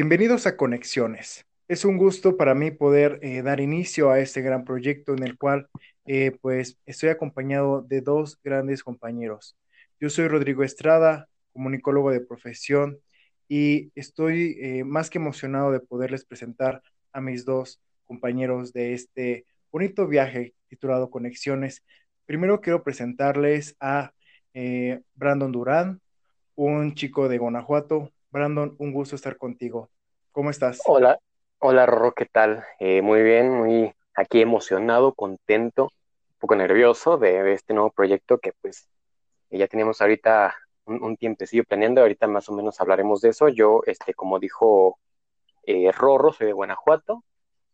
Bienvenidos a Conexiones. Es un gusto para mí poder eh, dar inicio a este gran proyecto en el cual eh, pues estoy acompañado de dos grandes compañeros. Yo soy Rodrigo Estrada, comunicólogo de profesión y estoy eh, más que emocionado de poderles presentar a mis dos compañeros de este bonito viaje titulado Conexiones. Primero quiero presentarles a Brandon Durán, un chico de Guanajuato. Brandon, un gusto estar contigo. ¿Cómo estás? Hola, hola Rorro, ¿qué tal? Eh, muy bien, muy aquí emocionado, contento, un poco nervioso de, este nuevo proyecto que pues ya teníamos ahorita un, tiempecillo planeando, ahorita más o menos hablaremos de eso. Yo, este, como dijo eh, Rorro, soy de Guanajuato,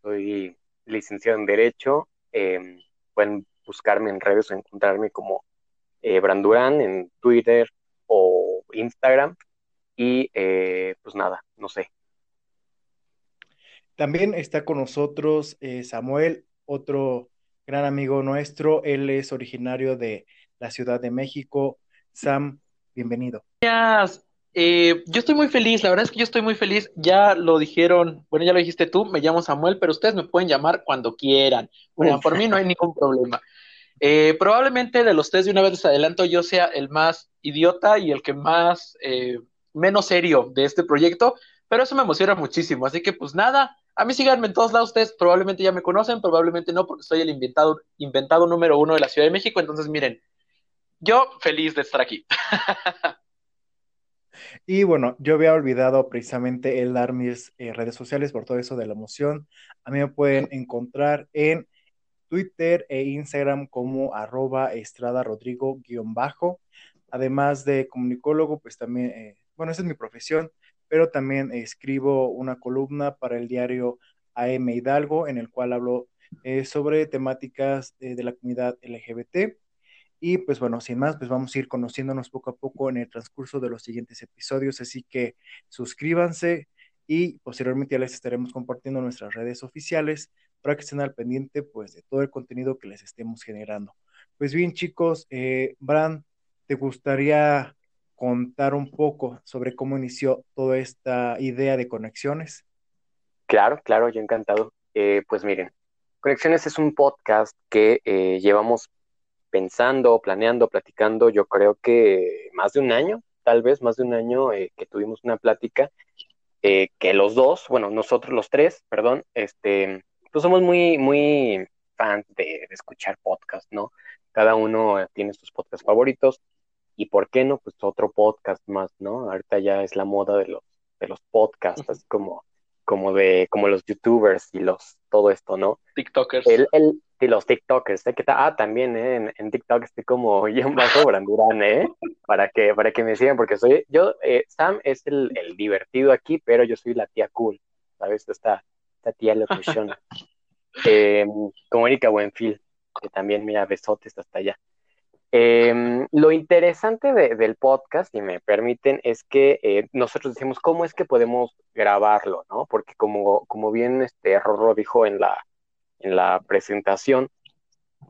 soy licenciado en Derecho, em, pueden buscarme en redes o encontrarme como eh, Brandurán en Twitter o Instagram y eh, pues nada, no sé. También está con nosotros eh, Samuel, otro gran amigo nuestro. Él es originario de la Ciudad de México. Sam, bienvenido. Gracias. Eh, yo estoy muy feliz, la verdad es que yo estoy muy feliz. Ya lo dijeron, bueno, ya lo dijiste tú, me llamo Samuel, pero ustedes me pueden llamar cuando quieran. Bueno, por mí no hay ningún problema. probablemente de los tres de una vez les adelanto, yo sea el más idiota y el que más menos serio de este proyecto, pero eso me emociona muchísimo. Así que pues nada, a mí síganme en todos lados, ustedes probablemente ya me conocen, probablemente no, porque soy el inventado, inventado número uno de la Ciudad de México, entonces miren, yo feliz de estar aquí. Y bueno, yo había olvidado precisamente el dar mis eh, redes sociales por todo eso de la emoción. A mí me pueden encontrar en Twitter e Instagram como arroba estrada rodrigo guion bajo. Además de comunicólogo, pues también eh, bueno, esa es mi profesión, pero también escribo una columna para el diario AM Hidalgo, en el cual hablo eh, sobre temáticas eh, de la comunidad LGBT. Y pues bueno, sin más, pues vamos a ir conociéndonos poco a poco en el transcurso de los siguientes episodios, así que suscríbanse y posteriormente ya les estaremos compartiendo nuestras redes oficiales para que estén al pendiente pues de todo el contenido que les estemos generando. Pues bien chicos, eh, Bran, ¿te gustaría contar un poco sobre cómo inició toda esta idea de conexiones? Claro, claro, yo encantado. Eh, pues miren, Conexiones es un podcast que eh, llevamos pensando, planeando, platicando, yo creo que más de un año, tal vez más de un año eh, que tuvimos una plática, que los dos, bueno, nosotros los tres, perdón, este, pues somos muy, muy fans de, de escuchar podcasts, ¿no? Cada uno tiene sus podcasts favoritos y por qué no, pues otro podcast más, ¿no? Ahorita ya es la moda de los, de los podcasts, así como, como de, como los youtubers y los, todo esto, ¿no? TikTokers. El, el, y los TikTokers, ¿eh? Ah, también, ¿eh? En, en TikTok estoy como un Bajo Brandurán, ¿eh? Para que, para que me sigan, porque soy, yo, eh, Sam es el, el, divertido aquí, pero yo soy la tía cool, ¿sabes? Esta, esta tía locución. eh, como Erika Buenfil, que también, mira, besotes hasta allá. Em, lo interesante del podcast, si me permiten, es que eh, nosotros decimos cómo es que podemos grabarlo, ¿no? Porque como, como bien este Rorro dijo en la, en la presentación,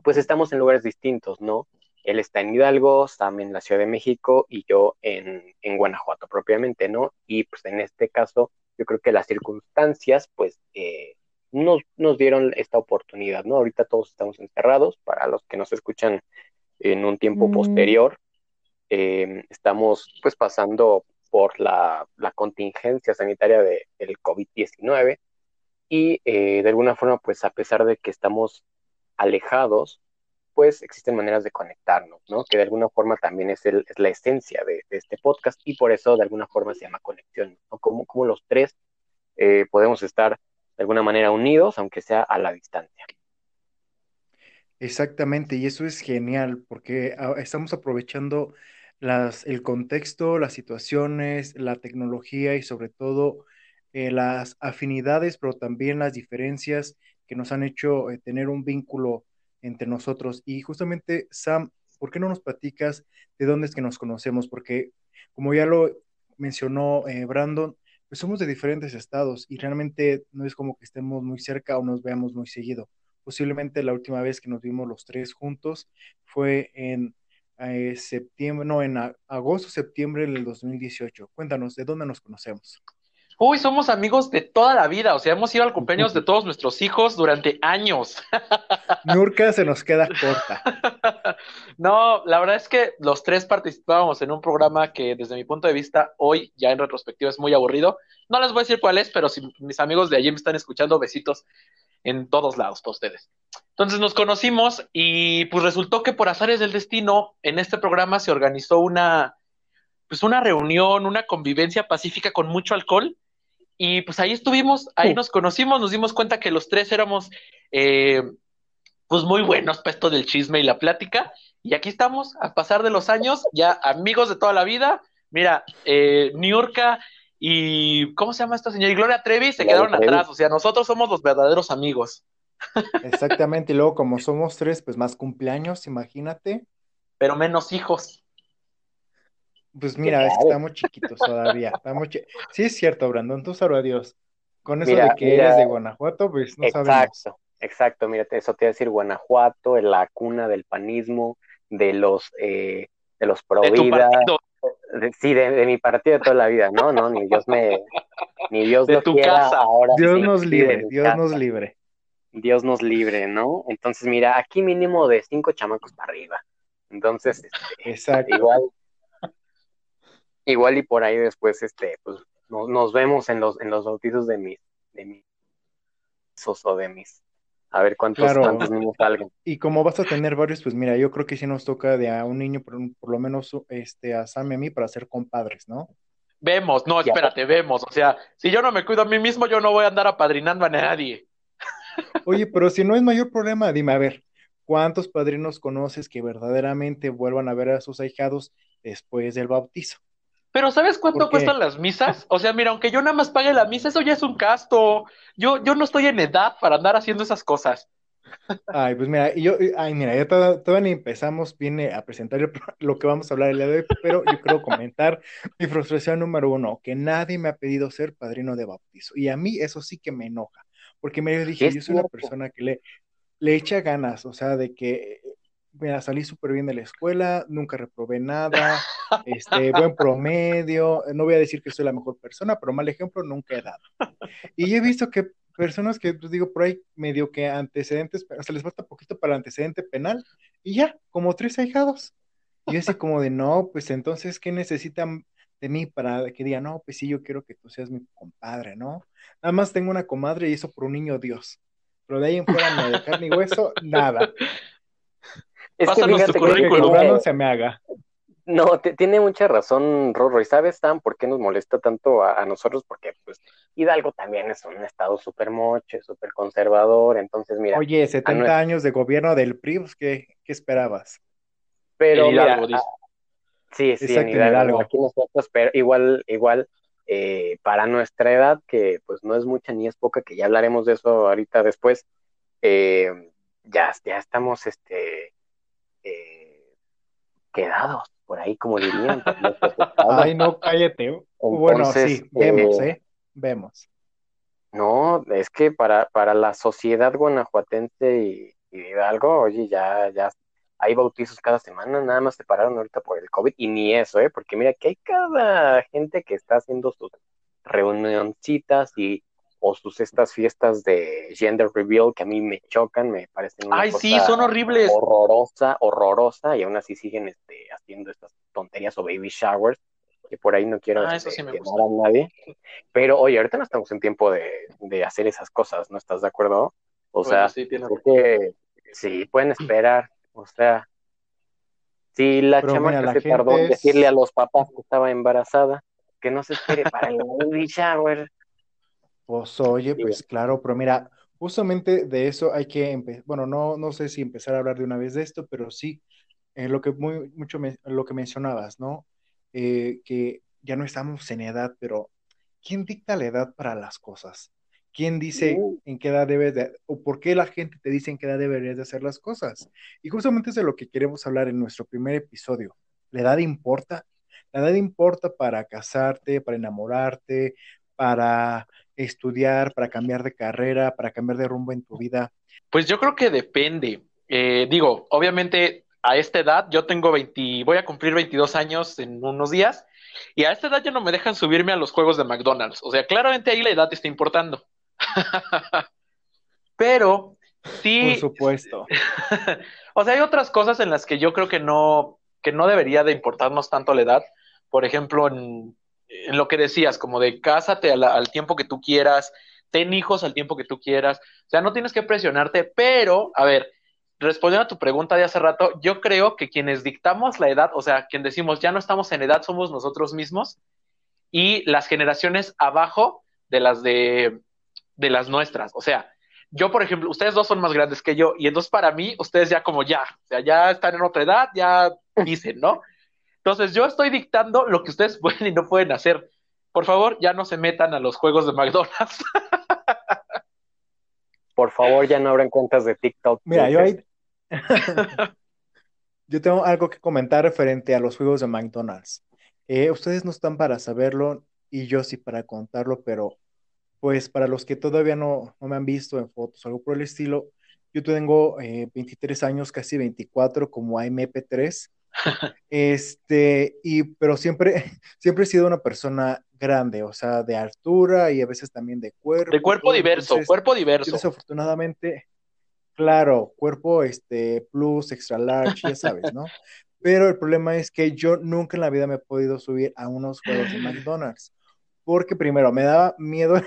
pues estamos en lugares distintos, ¿no? Él está en Hidalgo, Sam en la Ciudad de México y yo en, en Guanajuato propiamente, ¿no? Y pues en este caso, yo creo que las circunstancias, pues, eh, nos, nos dieron esta oportunidad, ¿no? Ahorita todos estamos encerrados, para los que nos escuchan en un tiempo mm. posterior. Em, estamos pues pasando por la, contingencia sanitaria de, del COVID-19 y eh, de alguna forma pues a pesar de que estamos alejados, pues existen maneras de conectarnos, ¿no? Que de alguna forma también es, el, es la esencia de, este podcast y por eso de alguna forma se llama conexión, ¿no? Como, como los tres eh, podemos estar de alguna manera unidos, aunque sea a la distancia. Exactamente, y eso es genial porque ah, estamos aprovechando las, el contexto, las situaciones, la tecnología y sobre todo eh, las afinidades, pero también las diferencias que nos han hecho eh, tener un vínculo entre nosotros. Y justamente, Sam, ¿por qué no nos platicas de dónde es que nos conocemos? Porque como ya lo mencionó eh, Brandon, pues somos de diferentes estados y realmente no es como que estemos muy cerca o nos veamos muy seguido. Posiblemente la última vez que nos vimos los tres juntos fue en eh, septiembre, no, en agosto, septiembre del 2018. Cuéntanos, ¿de dónde nos conocemos? Uy, somos amigos de toda la vida, o sea, hemos ido al cumpleaños de todos nuestros hijos durante años. Nurka se nos queda corta. No, la verdad es que los tres participábamos en un programa que desde mi punto de vista hoy ya en retrospectiva es muy aburrido. No les voy a decir cuál es, pero si mis amigos de allí me están escuchando, besitos en todos lados para ustedes. Entonces nos conocimos y pues resultó que por azares del destino en este programa se organizó una pues una reunión, una convivencia pacífica con mucho alcohol y pues ahí estuvimos, ahí nos conocimos, nos dimos cuenta que los tres éramos eh, pues muy buenos para esto del chisme y la plática. Y aquí estamos, a pasar de los años, ya amigos de toda la vida. Mira, eh, Niurka y ¿cómo se llama esta señora? Y Gloria Trevi se quedaron atrás. O sea, nosotros somos los verdaderos amigos. Exactamente, y luego como somos tres, pues más cumpleaños, imagínate. Pero menos hijos. Pues mira, es que estamos chiquitos todavía. Estamos Sí, es cierto, Brandon, tú sabrás Dios. Con eso de que eres de Guanajuato, pues no exacto, sabemos. Exacto, mira, eso te iba a decir Guanajuato, la cuna del panismo, de los eh, de los pro vida. Sí, de, mi partido de toda la vida, no, no, ni Dios me, ni Dios de tu casa. ahora. Dios nos libre, Dios nos libre. Dios nos libre, ¿no? Entonces, mira, aquí mínimo de cinco chamacos para arriba. Entonces, este, Exacto. igual, igual y por ahí después, este, pues, nos vemos en los, en los bautizos de mis, de mis o de mis, a ver cuántos, niños salgan. Y como vas a tener varios, pues mira, yo creo que sí nos toca de a un niño, por, por lo menos este, a Sam y a mí, para ser compadres, ¿no? Vemos, no, espérate, vemos. O sea, si yo no me cuido a mí mismo, yo no voy a andar apadrinando a nadie. Oye, pero si no es mayor problema, dime, a ver, ¿cuántos padrinos conoces que verdaderamente vuelvan a ver a sus ahijados después del bautizo? Pero ¿sabes cuánto cuestan las misas? O sea, mira, aunque yo nada más pague la misa, eso ya es un gasto. Yo, yo no estoy en edad para andar haciendo esas cosas. Ay, pues mira, yo, ay, mira, ya todavía, ni empezamos, viene a presentar lo que vamos a hablar el día de hoy, pero yo quiero comentar mi frustración número uno, que nadie me ha pedido ser padrino de bautizo. Y a mí eso sí que me enoja, porque me dije, yo soy una persona que le, le echa ganas, o sea, de que mira, salí súper bien de la escuela, nunca reprobé nada, este, buen promedio, no voy a decir que soy la mejor persona, pero mal ejemplo nunca he dado. Y he visto que personas que, pues digo, por ahí medio que antecedentes, hasta les falta poquito para el antecedente penal, y ya, como tres ahijados. Y yo así como de, no, pues entonces, ¿qué necesitan de mí para que diga, no, pues sí, yo quiero que tú seas mi compadre, ¿no? Nada más tengo una comadre y eso por un niño Dios. Pero de ahí en fuera, no dejar ni hueso, nada. Es que tu currículum. se me haga. No, tiene mucha razón, Rorro. ¿Y sabes, Tan, por qué nos molesta tanto a, nosotros? Porque, pues, Hidalgo también es un estado súper moche, súper conservador. Entonces, mira. Oye, 70 años de gobierno del PRI, pues, ¿qué, esperabas? Pero, mira, ah, sí, sí, en Hidalgo, Aquí nosotros, pero igual, igual, eh, para nuestra edad, que pues no es mucha ni es poca, que ya hablaremos de eso ahorita después, eh, ya, ya estamos, este eh, quedados, por ahí, como dirían. Ay, no, cállate. bueno, sí, vemos, ¿eh? Vemos. No, es que para, para la sociedad guanajuatense y, y Hidalgo, oye, ya, ya hay bautizos cada semana, nada más se pararon ahorita por el COVID, y ni eso, ¿eh? Porque mira que hay cada gente que está haciendo sus reunioncitas y o sus estas fiestas de gender reveal que a mí me chocan, me parecen una Ay, sí, son horribles. Horrorosa, horrorosa, y aún así siguen este, haciendo estas tonterías o baby showers, que por ahí no quiero ah, este, a nadie. Pero oye, ahorita no estamos en tiempo de, hacer esas cosas, ¿no estás de acuerdo? O sea, sí, sí, pueden esperar, o sea, si la chamaca se tardó en decirle a los papás que estaba embarazada, que no se espere para el baby shower. Pues oye, pues claro, pero mira, justamente de eso hay que empezar, bueno, no, no sé si empezar a hablar de una vez de esto, pero sí, eh, lo que muy, mucho lo que mencionabas, ¿no? Eh, que ya no estamos en edad, pero ¿quién dicta la edad para las cosas? ¿Quién dice en qué edad debes de, o por qué la gente te dice en qué edad deberías de hacer las cosas? Y justamente es de lo que queremos hablar en nuestro primer episodio. ¿La edad importa? La edad importa para casarte, para enamorarte, para estudiar, para cambiar de carrera, para cambiar de rumbo en tu vida? Pues yo creo que depende. Eh, digo, obviamente a esta edad, yo tengo 20, voy a cumplir 22 años en unos días, Y a esta edad ya no me dejan subirme a los juegos de McDonald's. O sea, claramente ahí la edad está importando. Pero sí. Por supuesto. o sea, hay otras cosas en las que yo creo que no, que no debería de importarnos tanto la edad. Por ejemplo, en, lo que decías, como de cásate al tiempo que tú quieras, ten hijos al tiempo que tú quieras. O sea, no tienes que presionarte, pero, a ver, respondiendo a tu pregunta de hace rato, yo creo que quienes dictamos la edad, o sea, quien decimos ya no estamos en edad, somos nosotros mismos y las generaciones abajo de las de, de las nuestras. O sea, yo, por ejemplo, ustedes dos son más grandes que yo y entonces para mí, ustedes ya como ya, o sea, ya están en otra edad, ya dicen, ¿no? Entonces yo estoy dictando lo que ustedes pueden y no pueden hacer. Por favor, ya no se metan a los juegos de McDonald's. Por favor, ya no abran cuentas de TikTok. Mira, yo ahí... yo tengo algo que comentar referente a los juegos de McDonald's. Eh, ustedes no están para saberlo y yo sí para contarlo, pero pues para los que todavía no, me han visto en fotos o algo por el estilo, yo tengo 23 eh, años, casi 24, como AMP3. este, y, pero siempre, siempre he sido una persona grande, o sea, de altura y a veces también de cuerpo. De cuerpo diverso, cuerpo diverso. Desafortunadamente, claro, cuerpo este, plus, extra large, ya sabes, ¿no? Pero el problema es que yo nunca en la vida me he podido subir a unos juegos de McDonald's. Porque primero me daba miedo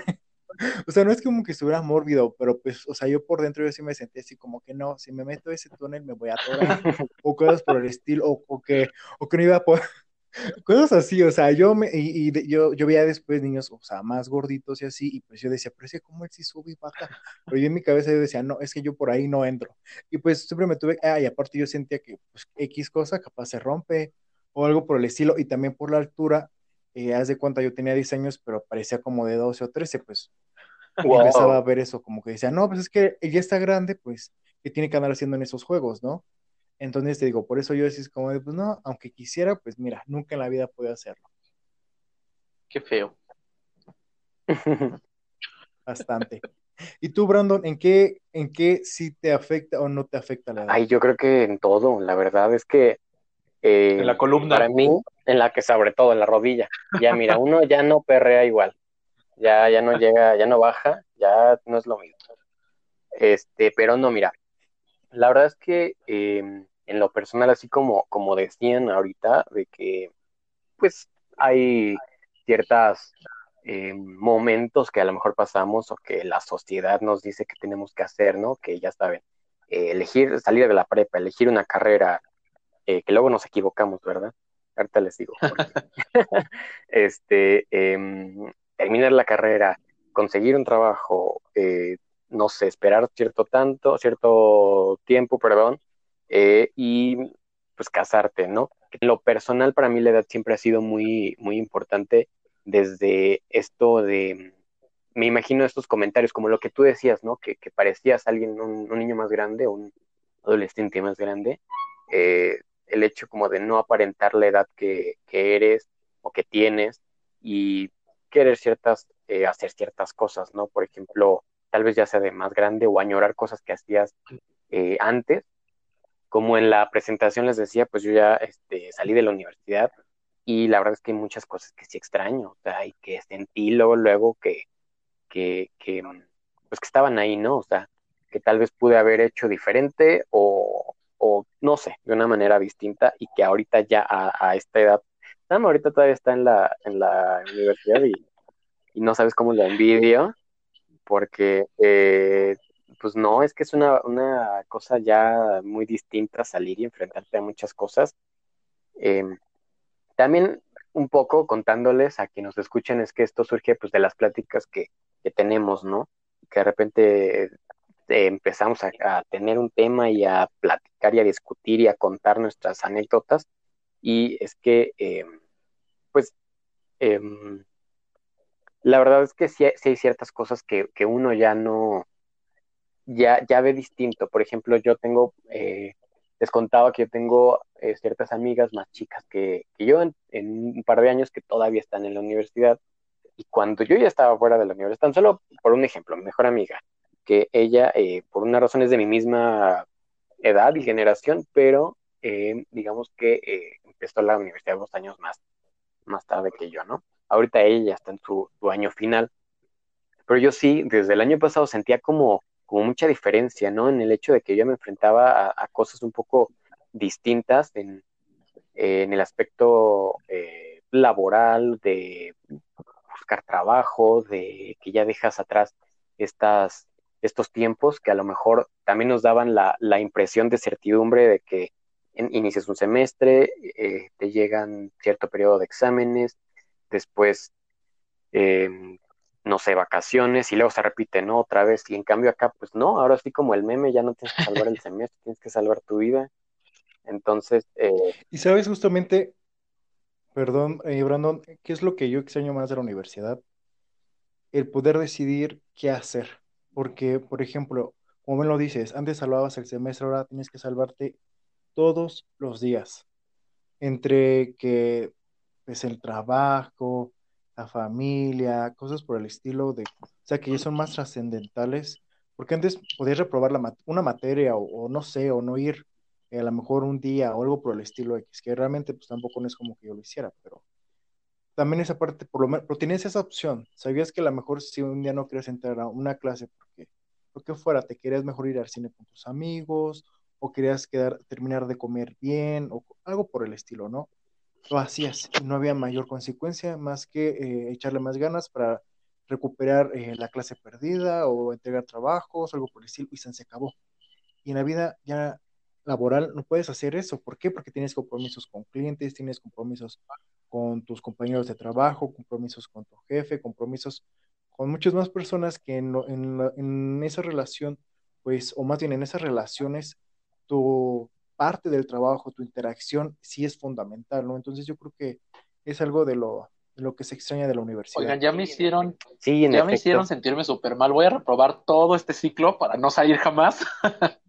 o sea, no es como que estuviera mórbido, pero pues, o sea, yo por dentro yo sí me sentí así como que no, si me meto a ese túnel me voy a atorar, o cosas por el estilo, o, que, o que no iba a poder, cosas así, o sea, yo me, y, yo, yo veía después niños, o sea, más gorditos y así, y pues yo decía, pero es como él sí sube y baja, pero yo en mi cabeza yo decía, no, es que yo por ahí no entro, y pues siempre me tuve, ah, y aparte yo sentía que, pues, X cosa capaz se rompe, o algo por el estilo, y también por la altura, eh, haz de cuenta, yo tenía 10 años, pero parecía como de 12 o 13, pues empezaba a ver eso, como que decía, no, pues es que ella está grande, pues, ¿qué tiene que andar haciendo en esos juegos, no? Entonces te digo, por eso yo decís como de, pues no, aunque quisiera, pues mira, nunca en la vida puede hacerlo. Qué feo. Bastante. ¿Y tú, Brandon, en qué, en qué sí te afecta o no te afecta la edad? Ay, yo creo que en todo, la verdad es que eh, en la columna. Para mí, en la que sobre todo, en la rodilla. Ya mira, uno ya no perrea igual. Ya, ya no llega, ya no baja, ya no es lo mismo. Este, pero no, mira, la verdad es que em, en lo personal, así como, como decían ahorita, de que pues hay ciertos em, momentos que a lo mejor pasamos o que la sociedad nos dice que tenemos que hacer, ¿no? Que ya saben, eh, elegir, salir de la prepa, elegir una carrera, eh, que luego nos equivocamos, ¿verdad? Ahorita les digo. este, em, terminar la carrera, conseguir un trabajo, eh, no sé, esperar cierto tanto, cierto tiempo, perdón, eh, y pues casarte, ¿no? En lo personal, para mí la edad siempre ha sido muy, muy importante desde esto de, me imagino estos comentarios, como lo que tú decías, ¿no? Que, parecías alguien, un, niño más grande, un adolescente más grande, eh, el hecho como de no aparentar la edad que, eres o que tienes y querer ciertas, eh, hacer ciertas cosas, ¿no? Por ejemplo, tal vez ya sea de más grande o añorar cosas que hacías eh, antes. Como en la presentación les decía, pues yo ya este, salí de la universidad y la verdad es que hay muchas cosas que sí extraño, o sea, y que sentí luego, luego que, que, que, pues que estaban ahí, ¿no? O sea, que tal vez pude haber hecho diferente o, o no sé, de una manera distinta y que ahorita ya a, esta edad, Sam ahorita todavía está en la, en la universidad y, no sabes cómo lo envidio, porque eh, pues no, es que es una, una, cosa ya muy distinta salir y enfrentarte a muchas cosas. Em, también un poco contándoles a quienes nos escuchen es que esto surge pues de las pláticas que, que tenemos, ¿no? Que de repente este, empezamos a, tener un tema y a platicar y a discutir y a contar nuestras anécdotas. Y es que, eh, pues, em, la verdad es que sí, hay ciertas cosas que, uno ya no, ya, ya ve distinto. Por ejemplo, yo tengo, eh, les contaba que yo tengo eh, ciertas amigas más chicas que, yo en, en, un par de años que todavía están en la universidad. Y cuando yo ya estaba fuera de la universidad, tan solo por un ejemplo, mi mejor amiga, que ella, eh, por una razón, es de mi misma edad y generación, pero eh, digamos que eh, empezó la universidad dos años más, más tarde que yo, ¿no? Ahorita ella está en su, año final. Pero yo sí, desde el año pasado sentía como, como mucha diferencia, ¿no? En el hecho de que yo me enfrentaba a, cosas un poco distintas en, en el aspecto eh, laboral, de buscar trabajo, de que ya dejas atrás estas, estos tiempos que a lo mejor también nos daban la, la impresión de certidumbre de que inicias un semestre, eh, te llegan cierto periodo de exámenes, después, em, no sé, vacaciones y luego se repite, ¿no? Otra vez. Y en cambio acá, pues no, ahora sí como el meme, ya no tienes que salvar el semestre, tienes que salvar tu vida. Entonces... Eh, y sabes justamente, perdón, eh, Brandon, ¿qué es lo que yo extraño más de la universidad? El poder decidir qué hacer. Porque, por ejemplo, como me lo dices, antes salvabas el semestre, ahora tienes que salvarte todos los días. Entre que pues el trabajo, la familia, cosas por el estilo de, o sea, que ya son más trascendentales, porque antes podías reprobar la, una materia o, no sé, o no ir eh, a lo mejor un día o algo por el estilo X, que realmente pues tampoco no es como que yo lo hiciera, pero también esa parte, por lo menos, pero tienes esa opción, sabías que a lo mejor si un día no quieres entrar a una clase porque, porque fuera, te querías mejor ir al cine con tus amigos, o querías quedar, terminar de comer bien, o algo por el estilo, ¿no? Lo hacías no había mayor consecuencia más que eh, echarle más ganas para recuperar eh, la clase perdida o entregar trabajos, algo por el estilo, y se acabó. Y en la vida ya laboral no puedes hacer eso. ¿Por qué? Porque tienes compromisos con clientes, tienes compromisos con tus compañeros de trabajo, compromisos con tu jefe, compromisos con muchas más personas que en, en, en esa relación, pues, o más bien en esas relaciones, tu parte del trabajo, tu interacción, sí es fundamental, ¿no? Entonces yo creo que es algo de lo, de lo que se extraña de la universidad. Oigan, ya me hicieron, sí, ya me hicieron sentirme súper mal. Voy a reprobar todo este ciclo para no salir jamás.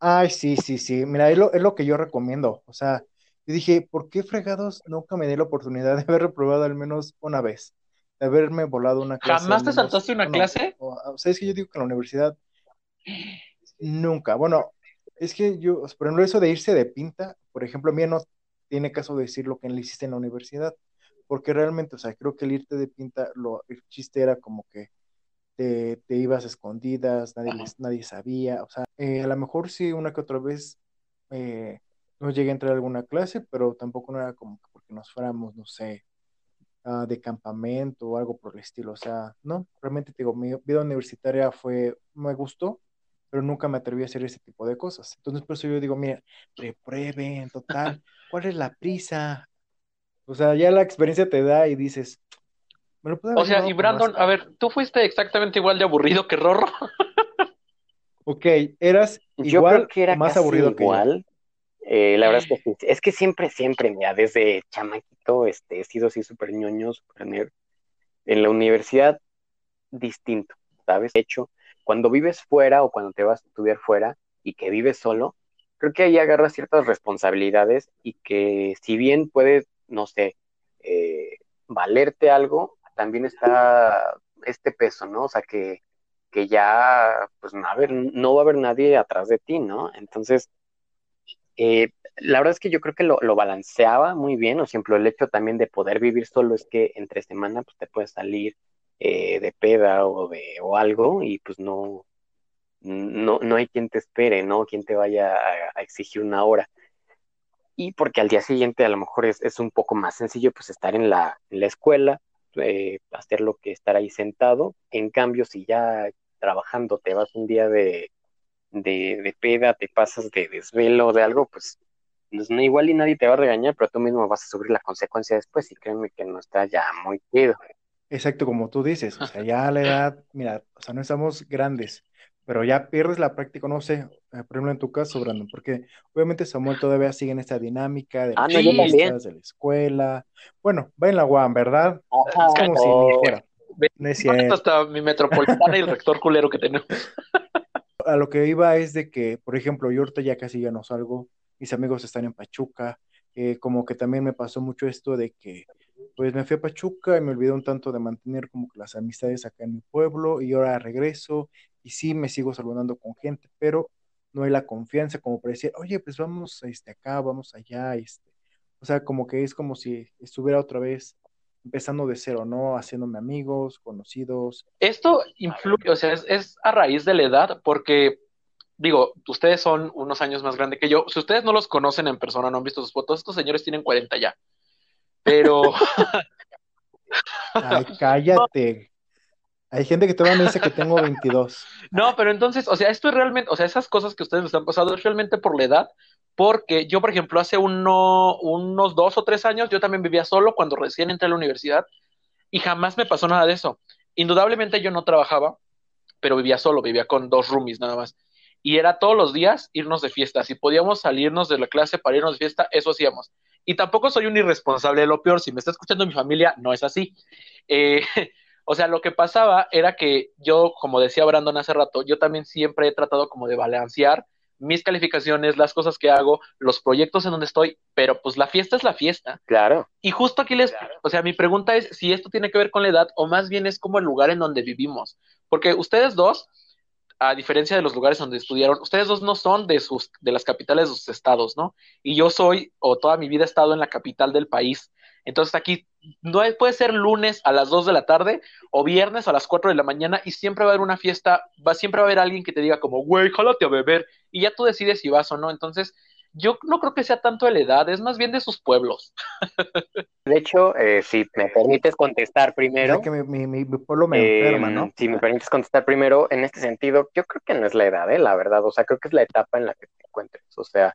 Ay, sí, sí, sí. Mira, es lo, es lo que yo recomiendo. O sea, yo dije, ¿por qué fregados nunca me di la oportunidad de haber reprobado al menos una vez? De haberme volado una clase. ¿Jamás te saltaste una clase? O, sea, es que yo digo que en la universidad nunca. Bueno, es que yo, por ejemplo, eso de irse de pinta, por ejemplo, a mí no tiene caso decir lo que le hiciste en la universidad, porque realmente, o sea, creo que el irte de pinta, lo, el chiste era como que te, te ibas escondidas, nadie, nadie sabía, o sea, eh, a lo mejor sí una que otra vez eh, no llegué a entrar a alguna clase, pero tampoco no era como que porque nos fuéramos, no sé, ah, de campamento o algo por el estilo, o sea, no, realmente digo, mi vida universitaria fue, me gustó, pero nunca me atreví a hacer ese tipo de cosas. Entonces, por eso yo digo, mira, reprueben, total, ¿cuál es la prisa? O sea, ya la experiencia te da y dices, me lo O sea, y Brandon, a ver, ¿tú fuiste exactamente igual de aburrido que Rorro? ok, eras igual que era más aburrido que igual. Eh, la verdad es que es que siempre, siempre, mira, desde chamaquito, este, he sido así súper ñoño, súper nerd. En la universidad, distinto, ¿sabes? De hecho, cuando vives fuera o cuando te vas a estudiar fuera y que vives solo, creo que ahí agarras ciertas responsabilidades y que si bien puedes, no sé, eh, valerte algo, también está este peso, ¿no? O sea, que, que ya, pues, no, no va a haber nadie atrás de ti, ¿no? Entonces, eh, la verdad es que yo creo que lo, balanceaba muy bien, o ejemplo, el hecho también de poder vivir solo es que entre semana, pues, te puedes salir, eh, de peda o de o algo y pues no, no, no hay quien te espere, ¿no? Quien te vaya a, exigir una hora. Y porque al día siguiente a lo mejor es, es un poco más sencillo pues estar en la, en la escuela, eh, hacer lo que estar ahí sentado. En cambio, si ya trabajando te vas un día de, de, de peda, te pasas de desvelo de algo, pues, pues no, igual y nadie te va a regañar, pero tú mismo vas a sufrir la consecuencia después y créeme que no está ya muy chido. Exacto, como tú dices, o sea, ya a la edad, mira, o sea, no estamos grandes, pero ya pierdes la práctica, no sé, eh, por ejemplo en tu caso, Brandon, porque obviamente Samuel todavía sigue en esta dinámica de ah, las de la escuela. Bueno, va en la UAM, ¿verdad? es como si fuera. No es hasta mi metropolitana y el rector culero que tenemos. A lo que iba es de que, por ejemplo, yo ahorita ya casi ya no salgo, mis amigos están en Pachuca, eh, como que también me pasó mucho esto de que pues me fui a Pachuca y me olvidé un tanto de mantener como que las amistades acá en mi pueblo y ahora regreso y sí me sigo saludando con gente, pero no hay la confianza como para decir, oye, pues vamos este, acá, vamos allá, este, O sea, como que es como si estuviera otra vez empezando de cero, ¿no? Haciéndome amigos, conocidos. Esto influye, o sea, es, es a raíz de la edad, porque digo, ustedes son unos años más grandes que yo. Si ustedes no los conocen en persona, no han visto sus fotos, estos señores tienen 40 ya. Pero. Ay, cállate. Hay gente que todavía me dice que tengo 22. No, pero entonces, o sea, esto es realmente, o sea, esas cosas que ustedes me están pasando es realmente por la edad, porque yo, por ejemplo, hace uno, unos dos o tres años, yo también vivía solo cuando recién entré a la universidad y jamás me pasó nada de eso. Indudablemente yo no trabajaba, pero vivía solo, vivía con dos roomies nada más. Y era todos los días irnos de fiesta. Si podíamos salirnos de la clase para irnos de fiesta, eso hacíamos. Y tampoco soy un irresponsable lo peor. Si me está escuchando mi familia, no es así. Eh, O sea, lo que pasaba era que yo, como decía Brandon hace rato, yo también siempre he tratado como de balancear mis calificaciones, las cosas que hago, los proyectos en donde estoy, pero pues la fiesta es la fiesta. Claro. Y justo aquí les, o sea, mi pregunta es si esto tiene que ver con la edad o más bien es como el lugar en donde vivimos. Porque ustedes dos, a diferencia de los lugares donde estudiaron, ustedes dos no son de sus, de las capitales de sus estados, ¿no? Y yo soy, o toda mi vida he estado en la capital del país. Entonces aquí no puede ser lunes a las 2 de la tarde o viernes a las 4 de la mañana y siempre va a haber una fiesta, va, siempre va a haber alguien que te diga como, güey, jálate a beber y ya tú decides si vas o no. Entonces, yo no creo que sea tanto de la edad, es más bien de sus pueblos. De hecho, eh, si me permites contestar primero. que mi, pueblo me enferma, ¿no? Em, si me permites contestar primero, en este sentido, yo creo que no es la edad, ¿eh? la verdad. O sea, creo que es la etapa en la que te encuentres. O sea,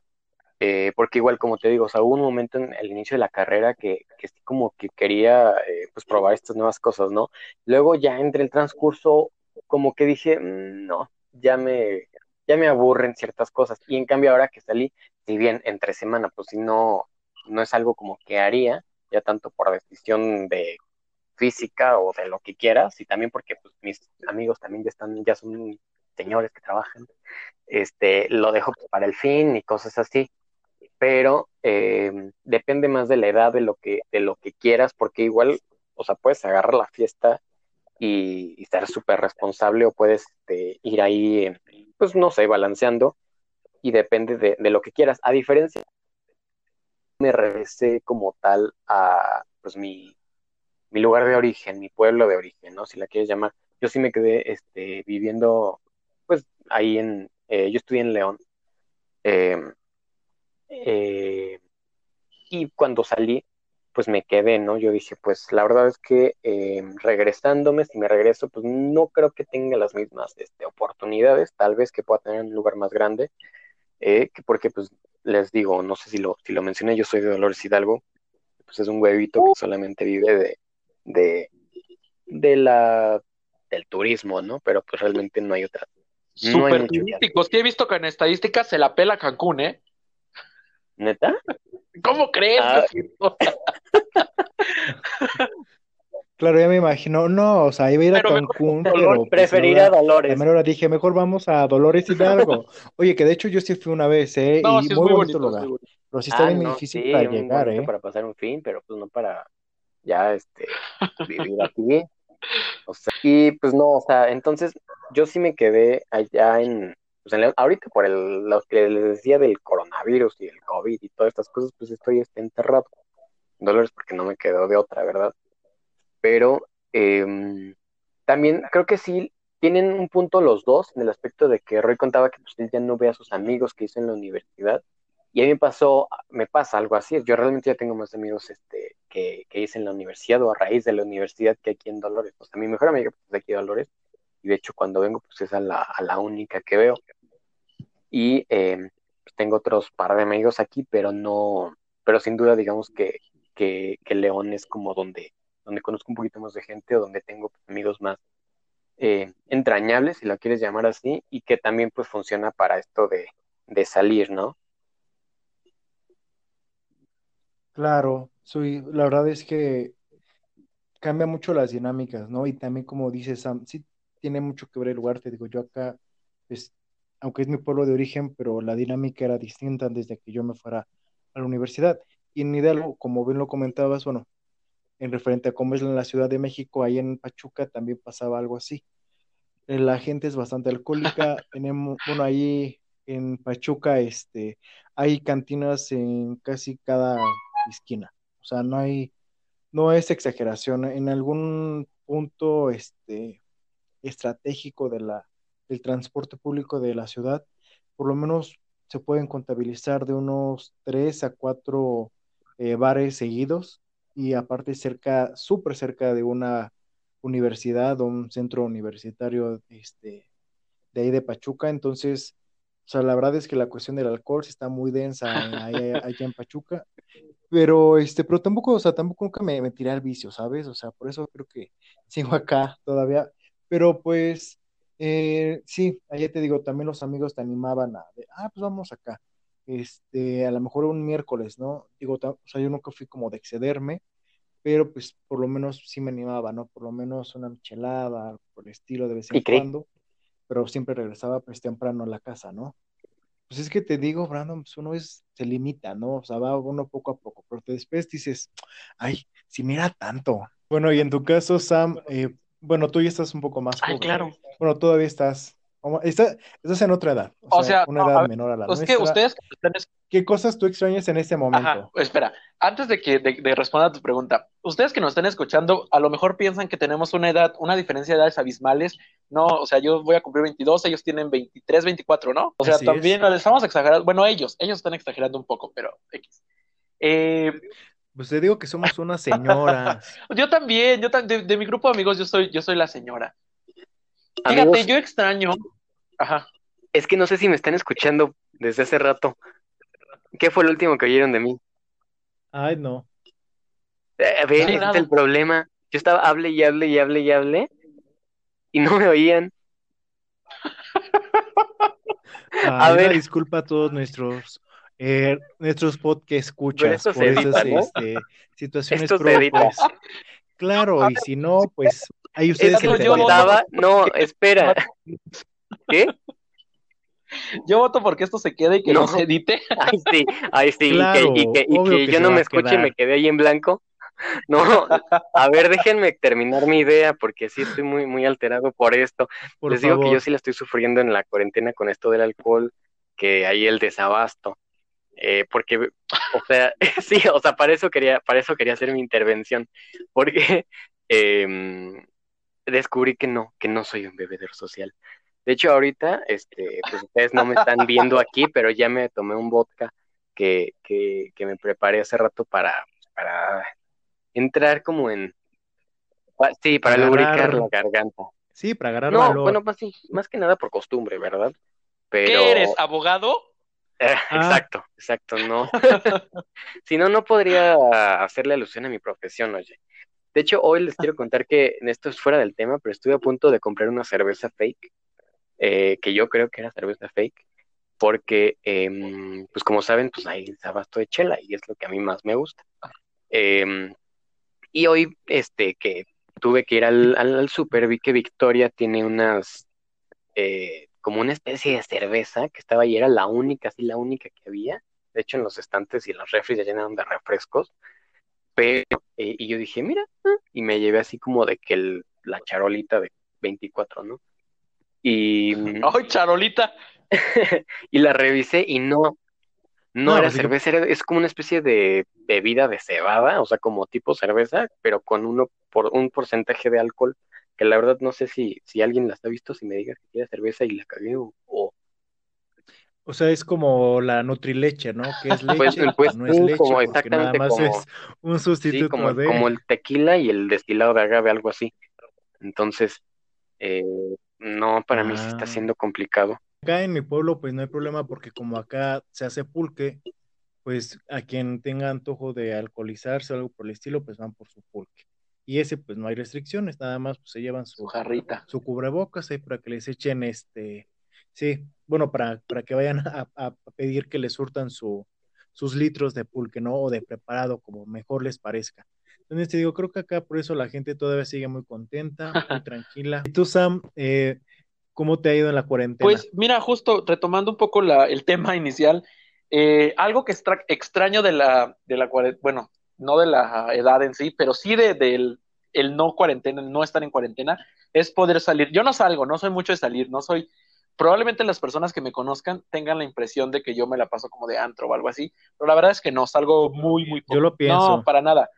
eh, porque igual como te digo, hubo un momento en el inicio de la carrera que, que como que quería eh, pues probar estas nuevas cosas, ¿no? Luego ya entre el transcurso como que dije, mm, no, ya me, ya me aburren ciertas cosas. Y en cambio ahora que salí, si bien entre semana, pues si no, no es algo como que haría, ya tanto por decisión de física o de lo que quieras, y también porque pues, mis amigos también ya están, ya son señores que trabajan, este, lo dejo para el fin y cosas así pero eh, depende más de la edad, de lo que, de lo que quieras, porque igual, o sea, puedes agarrar la fiesta y, ser súper responsable o puedes este, ir ahí, pues no sé, balanceando y depende de, lo que quieras. A diferencia, me regresé como tal a pues mi, mi lugar de origen, mi pueblo de origen, ¿no? Si la quieres llamar. Yo sí me quedé este, viviendo, pues ahí en, eh, yo estudié en León. Eh, eh, y cuando salí, pues me quedé, ¿no? Yo dije, pues la verdad es que eh, regresándome, si me regreso, pues no creo que tenga las mismas este, oportunidades, tal vez que pueda tener un lugar más grande, eh, que porque pues les digo, no sé si lo, si lo mencioné, yo soy de Dolores Hidalgo, pues es un huevito que solamente vive de, de, de la, del turismo, ¿no? Pero pues realmente no hay otra. Súper turísticos, que he visto que en estadísticas se la pela Cancún, ¿eh? ¿Neta? ¿Cómo crees? Ah. claro, ya me imagino, no, o sea, iba a ir a Cancún, pero pues, preferir a Dolores. Primero dije, mejor vamos a Dolores Hidalgo. Oye, que de hecho yo sí fui una vez, ¿eh? y muy, bonito, lugar. Pero sí está ah, bien difícil para llegar, ¿eh? Para pasar un fin, pero pues no para ya este vivir aquí. O sea, y pues no, o sea, entonces yo sí me quedé allá en, pues ahorita por el, lo que les decía del coronavirus y el COVID y todas estas cosas, pues estoy este, enterrado en Dolores porque no me quedó de otra, ¿verdad? Pero em, también creo que sí tienen un punto los dos en el aspecto de que Roy contaba que pues, ya no ve a sus amigos que hizo en la universidad. Y a mí me pasó, me pasa algo así. Yo realmente ya tengo más amigos este, que, que hice en la universidad o a raíz de la universidad que aquí en Dolores. O sea, mi mejor amiga pues, de aquí en Dolores. Y de hecho, cuando vengo, pues es a la, a la única que veo. Y em, pues, tengo otros par de amigos aquí, pero no, pero sin duda digamos que, que, León es como donde, donde conozco un poquito más de gente o donde tengo amigos más eh, entrañables, si lo quieres llamar así, y que también pues funciona para esto de, de salir, ¿no? Claro, soy, la verdad es que cambia mucho las dinámicas, ¿no? Y también como dices Sam, sí tiene mucho que ver el lugar, te digo, yo acá, pues aunque es mi pueblo de origen, pero la dinámica era distinta desde que yo me fuera a la universidad. Y en Hidalgo, como bien lo comentabas, bueno, en referente a cómo es en la Ciudad de México, ahí en Pachuca también pasaba algo así. Eh, la gente es bastante alcohólica, tenemos, bueno, ahí en Pachuca, este, hay cantinas en casi cada esquina. O sea, no hay, no es exageración. En algún punto este, estratégico de la, del transporte público de la ciudad, por lo menos se pueden contabilizar de unos tres a cuatro eh, bares seguidos y aparte cerca, súper cerca de una universidad o un centro universitario este, de ahí de Pachuca. Entonces, o sea, la verdad es que la cuestión del alcohol está muy densa allá en Pachuca. Pero, este, pero tampoco, o sea, tampoco nunca me, me tiré al vicio, ¿sabes? O sea, por eso creo que sigo acá todavía. Pero pues, eh, sí, allá te digo, también los amigos te animaban a, de, ah, pues vamos acá. Este, a lo mejor un miércoles, ¿no? Digo, o sea, yo nunca fui como de excederme, pero pues por lo menos sí me animaba, ¿no? Por lo menos una michelada, por el estilo de vez en cuando, pero siempre regresaba pues temprano a la casa, ¿no? Pues es que te digo, Brandon, pues uno es, se limita, ¿no? O sea, va uno poco a poco, pero después dices, ay, si mira tanto. Bueno, y en tu caso, Sam, eh, bueno, tú ya estás un poco más joven. Ay, claro. Bueno, todavía estás Estás, estás en otra edad, o, sea, una edad menor a la pues nuestra. que ustedes ¿Qué cosas tú extrañas en este momento? espera, antes de que de, responder a tu pregunta, ustedes que nos están escuchando, a lo mejor piensan que tenemos una edad, una diferencia de edades abismales. No, o sea, yo voy a cumplir 22, ellos tienen 23, 24, ¿no? O sea, también estamos exagerando. Bueno, ellos, ellos están exagerando un poco, pero X. Eh, pues te digo que somos unas señoras. yo también, yo de, de, mi grupo de amigos, yo soy, yo soy la señora. Fíjate, yo extraño. Ajá. Es que no sé si me están escuchando desde hace rato. ¿Qué fue lo último que oyeron de mí? Ay, no. Eh, ¿Ven? ese es el problema. Yo estaba, hable y hable y hable y hable. Y no me oían. a ver. Disculpa a todos nuestros eh, nuestros podcasts escuchas por esas este, situaciones propias. Claro, y si no, pues Ahí ustedes yo no, espera. ¿Qué? Yo voto porque esto se quede y que no, se edite. Ahí sí, ahí sí, y que, y que, yo no me escuche y me quedé ahí en blanco. No, a ver, déjenme terminar mi idea porque sí estoy muy, muy alterado por esto. Les digo que yo sí la estoy sufriendo en la cuarentena con esto del alcohol, que hay el desabasto. Eh, porque, o sea, sí, o sea, para eso quería, para eso quería hacer mi intervención, porque eh, descubrí que no, que no soy un bebedor social. De hecho, ahorita, este, pues ustedes no me están viendo aquí, pero ya me tomé un vodka que, que, que me preparé hace rato para, para entrar como en... Sí, para lubricar la garganta. Sí, para agarrar No, bueno, más, sí, más que nada por costumbre, ¿verdad? Pero... ¿Qué eres, abogado? Eh, ah. Exacto, exacto, no. si no, no podría hacerle alusión a mi profesión, oye. De hecho, hoy les quiero contar que esto es fuera del tema, pero estuve a punto de comprar una cerveza fake, eh, que yo creo que era cerveza fake, porque, em, pues como saben, pues hay abasto de chela y es lo que a mí más me gusta. Em, y hoy, este, que tuve que ir al, al, super, vi que Victoria tiene unas, eh, como una especie de cerveza que estaba ahí, era la única, sí, la única que había. De hecho, en los estantes y en los refres ya llenaron de refrescos. Pero, eh, y yo dije, mira, ah", y me llevé así como de que el, la charolita de 24, ¿no? Y. ¡Ay, charolita! y la revisé y no, no, era pues, cerveza, es como una especie de bebida de cebada, o sea, como tipo cerveza, pero con uno por un porcentaje de alcohol, que la verdad no sé si, si alguien la ha visto, si me diga que quiere cerveza y la cagué o, o sea, es como la Nutrileche, ¿no? Que es pues, leche, pues, no es leche, como exactamente nada más es un sustituto como, de... como el tequila y el destilado de agave, algo así. Entonces, eh, no, para mí sí está ah. siendo complicado. Acá en mi pueblo, pues no hay problema porque como acá se hace pulque, pues a quien tenga antojo de alcoholizarse o algo por el estilo, pues van por su pulque. Y ese, pues no hay restricciones, nada más pues se llevan su, jarrita, su cubrebocas ahí para que les echen este Sí, bueno, para, para que vayan a, pedir que les surtan su, sus litros de pulque, ¿no? O de preparado, como mejor les parezca. Entonces te digo, creo que acá por eso la gente todavía sigue muy contenta, muy tranquila. Y tú, Sam, eh, ¿cómo te ha ido en la cuarentena? Pues mira, justo retomando un poco la, el tema inicial, eh, algo que extraño de la, de la cuarentena, bueno, no de la edad en sí, pero sí de, del el no cuarentena, el no estar en cuarentena, es poder salir. Yo no salgo, no soy mucho de salir, no soy probablemente las personas que me conozcan tengan la impresión de que yo me la paso como de antro o algo así, pero la verdad es que no, salgo muy, muy poco. Yo lo pienso. No, para nada.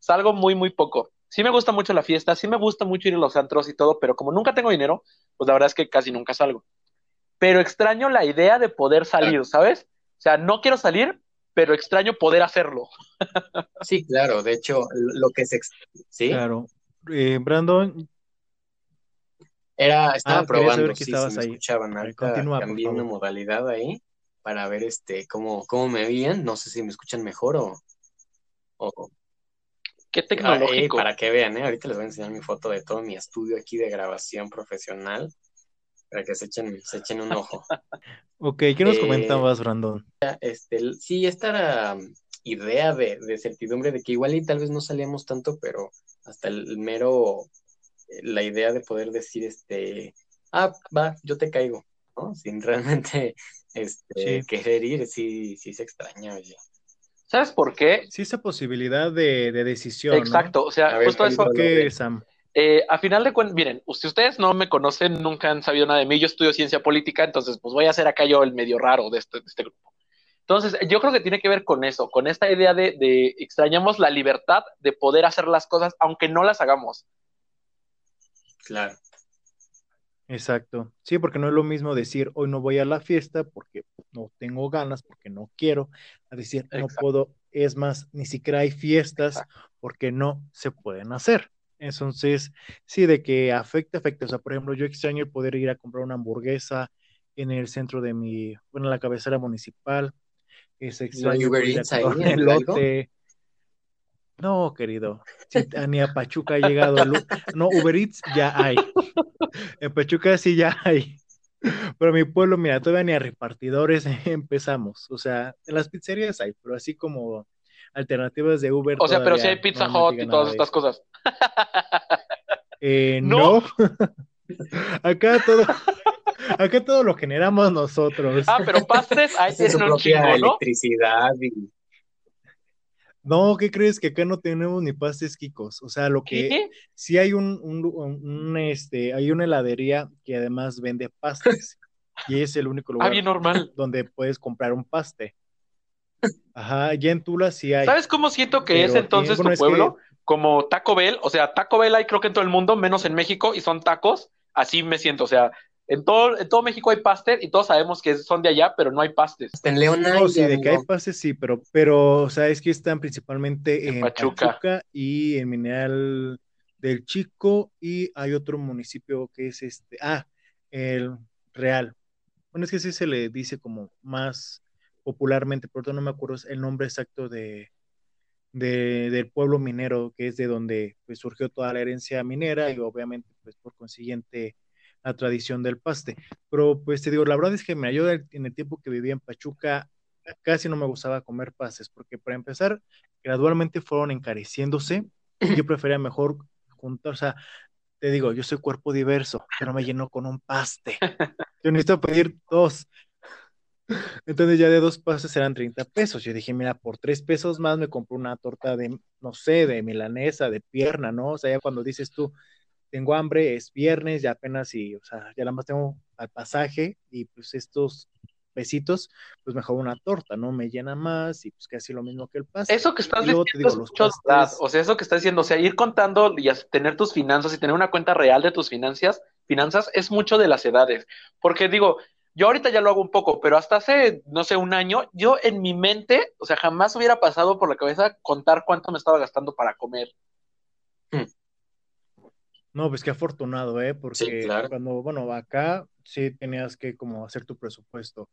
Salgo muy, muy poco. Sí me gusta mucho la fiesta, sí me gusta mucho ir a los antros y todo, pero como nunca tengo dinero, pues la verdad es que casi nunca salgo. Pero extraño la idea de poder salir, ¿sabes? O sea, no quiero salir, pero extraño poder hacerlo. Sí, claro, de hecho, lo que se... ¿Sí? Claro. Eh, Brandon, Era, estaba Ah, saber probando que si, si estabas me ahí. escuchaban. A ver, Ahorita continúa, por cambié una modalidad ahí para ver este cómo, cómo me veían. No sé si me escuchan mejor o, o Qué ah, eh, tecnológico. para que vean, ¿eh? Ahorita les voy a enseñar mi foto de todo mi estudio aquí de grabación profesional para que se echen, se echen un ojo. Ok, ¿qué nos Eh, comentabas, Brandon? Este, sí, esta era um, idea de, de certidumbre de que igual y tal vez no salíamos tanto, pero hasta el, el mero, eh, la idea de poder decir, este, ah, va, yo te caigo, ¿no? Sin realmente, este, Sí. querer ir, sí, sí se extraña, oye. ¿Sabes por qué? Sí, esa posibilidad de, de decisión, ¿no? Exacto, o sea, A ver, justo eso. ¿Por qué, Sam? Eh, a final de cuentas, miren, si ustedes no me conocen, nunca han sabido nada de mí, yo estudio ciencia política, entonces pues voy a ser acá yo el medio raro de este, de este grupo. Entonces, yo creo que tiene que ver con eso, con esta idea de, de extrañamos la libertad de poder hacer las cosas aunque no las hagamos. Claro. Exacto. Sí, porque no es lo mismo decir hoy no voy a la fiesta porque no tengo ganas, porque no quiero, a decir no Exacto. puedo, es más, ni siquiera hay fiestas porque no se pueden hacer. Entonces, sí, de que afecta, afecta. O sea, por ejemplo, yo extraño el poder ir a comprar una hamburguesa en el centro de mi, bueno, en la cabecera municipal. Es extraño poder ir a Eats ahí, comprar un elote. No, querido. Ni a Pachuca ha llegado el... No, Uber Eats ya hay. En Pachuca sí ya hay. Pero mi pueblo, mira, todavía ni a repartidores empezamos. O sea, en las pizzerías hay, pero así como alternativas de Uber. O sea, pero si todavía hay Pizza no, no Hut llega y todas estas eso. cosas. Eh, ¿No? no. Acá todo, acá todo lo generamos nosotros. Ah, pero pastres, ahí Hacen su tienen un propia chingo, ¿no? electricidad y No, ¿qué crees? Que acá no tenemos ni pastes quicos. O sea, lo que ¿Qué? sí hay un, un- un, este, hay una heladería que además vende pastes. Y es el único Ah, lugar bien normal. donde puedes comprar un paste. Ajá, ya en Tula sí hay. ¿Sabes cómo siento que Pero es aquí- entonces bueno, tu es que- pueblo? Como Taco Bell, o sea, Taco Bell hay creo que en todo el mundo, menos en México, y son tacos, así me siento, o sea, en todo, en todo México hay pastes y todos sabemos que son de allá, pero no hay pastes. hasta en León hay, No, sí, de que hay pastes, sí, pero, pero, o sea, es que están principalmente En en Pachuca. Pachuca. y en Mineral del Chico y hay otro municipio que es este, ah, el Real. Bueno, es que sí se le dice como más popularmente, pero no me acuerdo el nombre exacto de, de- del pueblo minero, que es de donde pues, surgió toda la herencia minera y obviamente, pues por consiguiente, la tradición del paste. Pero pues te digo, la verdad es que me ayuda en el tiempo que vivía en Pachuca, casi no me gustaba comer pastes, porque para empezar, gradualmente fueron encareciéndose y yo prefería mejor juntar, o sea, te digo, yo soy cuerpo diverso, pero me lleno con un paste. Yo necesito pedir dos. Entonces ya de dos pastes eran 30 pesos. Yo dije, mira, por tres pesos más me compro una torta de, no sé, de milanesa, de pierna, ¿no? O sea, ya cuando dices tú, tengo hambre, es viernes, ya apenas y, o sea, ya nada más tengo al pasaje y pues estos pesitos, pues mejor una torta, ¿no? Me llena más y pues casi lo mismo que el paste. Eso que estás luego diciendo es verdad, o sea, eso que estás diciendo, o sea, ir contando y tener tus finanzas y tener una cuenta real de tus finanzas, finanzas es mucho de las edades, porque digo, yo ahorita ya lo hago un poco, pero hasta hace, no sé, un año, yo en mi mente, o sea, jamás hubiera pasado por la cabeza contar cuánto me estaba gastando para comer. No, pues qué afortunado, ¿eh? Porque Sí, claro. cuando, bueno, acá sí tenías que como hacer tu presupuesto.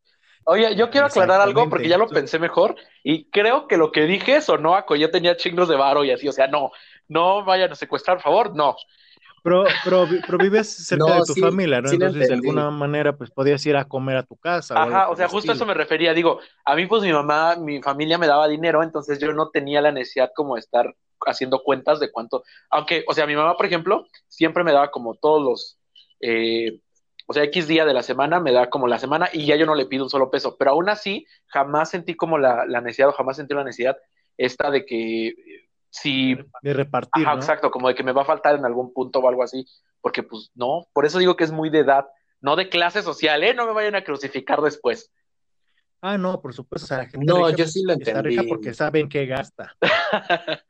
Oye, yo quiero aclarar algo porque ya lo pensé mejor y creo que lo que dije sonó a que yo tenía chingos de varo y así, o sea, no, no vayan a secuestrar, por favor, no. Pero, pero, pero vives cerca No, de tu sí, familia, ¿no? sí Entonces, de alguna manera, pues podías ir a comer a tu casa. Ajá, o sea, justo a eso estilo. me refería. Digo, a mí, pues mi mamá, mi familia me daba dinero, entonces yo no tenía la necesidad como de estar haciendo cuentas de cuánto. Aunque, o sea, mi mamá, por ejemplo, siempre me daba como todos los. eh, o sea, X día de la semana me da como la semana y ya yo no le pido un solo peso. Pero aún así, jamás sentí como la, la necesidad o jamás sentí la necesidad esta de que si. De repartir, Ajá, ¿no? exacto, como de que me va a faltar en algún punto o algo así. Porque, pues, no. Por eso digo que es muy de edad. no de clase social, ¿eh? No me vayan a crucificar después. Ah, no, por supuesto. O sea, la gente No, yo pues, sí lo está entendí. porque saben qué gasta.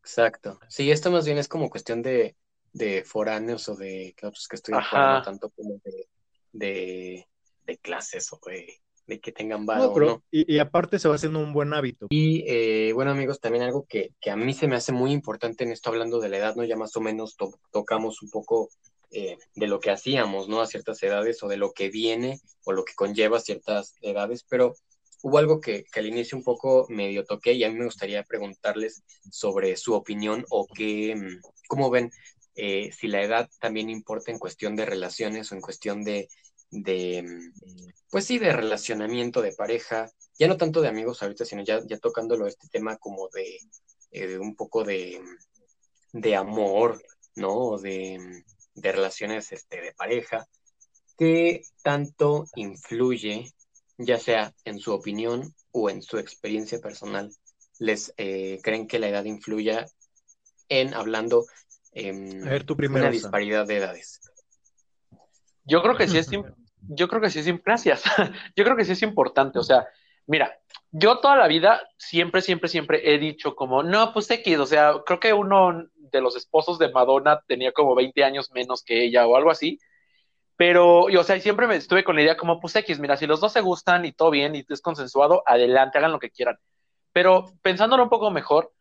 Exacto. Sí, esto más bien es como cuestión de, de foráneos o de que otros que estudian tanto como de, de, de clases o de, de que tengan No, pero, no. y, y aparte se va haciendo un buen hábito. Y eh, bueno, amigos, también algo que, que a mí se me hace muy importante en esto, hablando de la edad, ¿no? Ya más o menos to- tocamos un poco eh, de lo que hacíamos, ¿no? A ciertas edades o de lo que viene o lo que conlleva ciertas edades, pero hubo algo que, que al inicio un poco medio toqué y a mí me gustaría preguntarles sobre su opinión o qué, mm, cómo ven eh, si la edad también importa en cuestión de relaciones o en cuestión de, de, mm, pues sí, de relacionamiento de pareja, ya no tanto de amigos ahorita, sino ya, ya tocándolo este tema como de, eh, de un poco de, de amor, ¿no? O de, de relaciones este, de pareja. ¿Qué tanto influye, ya sea en su opinión o en su experiencia personal? ¿Les eh, creen que la edad influya en hablando en primero, una disparidad de edades? Yo creo que sí es, yo creo que sí es, gracias. Yo creo que sí es importante. O sea, mira, yo toda la vida siempre, siempre, siempre he dicho como, no, pues X, o sea, creo que uno de los esposos de Madonna tenía como 20 años menos que ella o algo así. Pero, o sea, siempre me estuve con la idea como, pues X, mira, si los dos se gustan y todo bien y es consensuado, adelante, hagan lo que quieran. Pero pensándolo un poco mejor,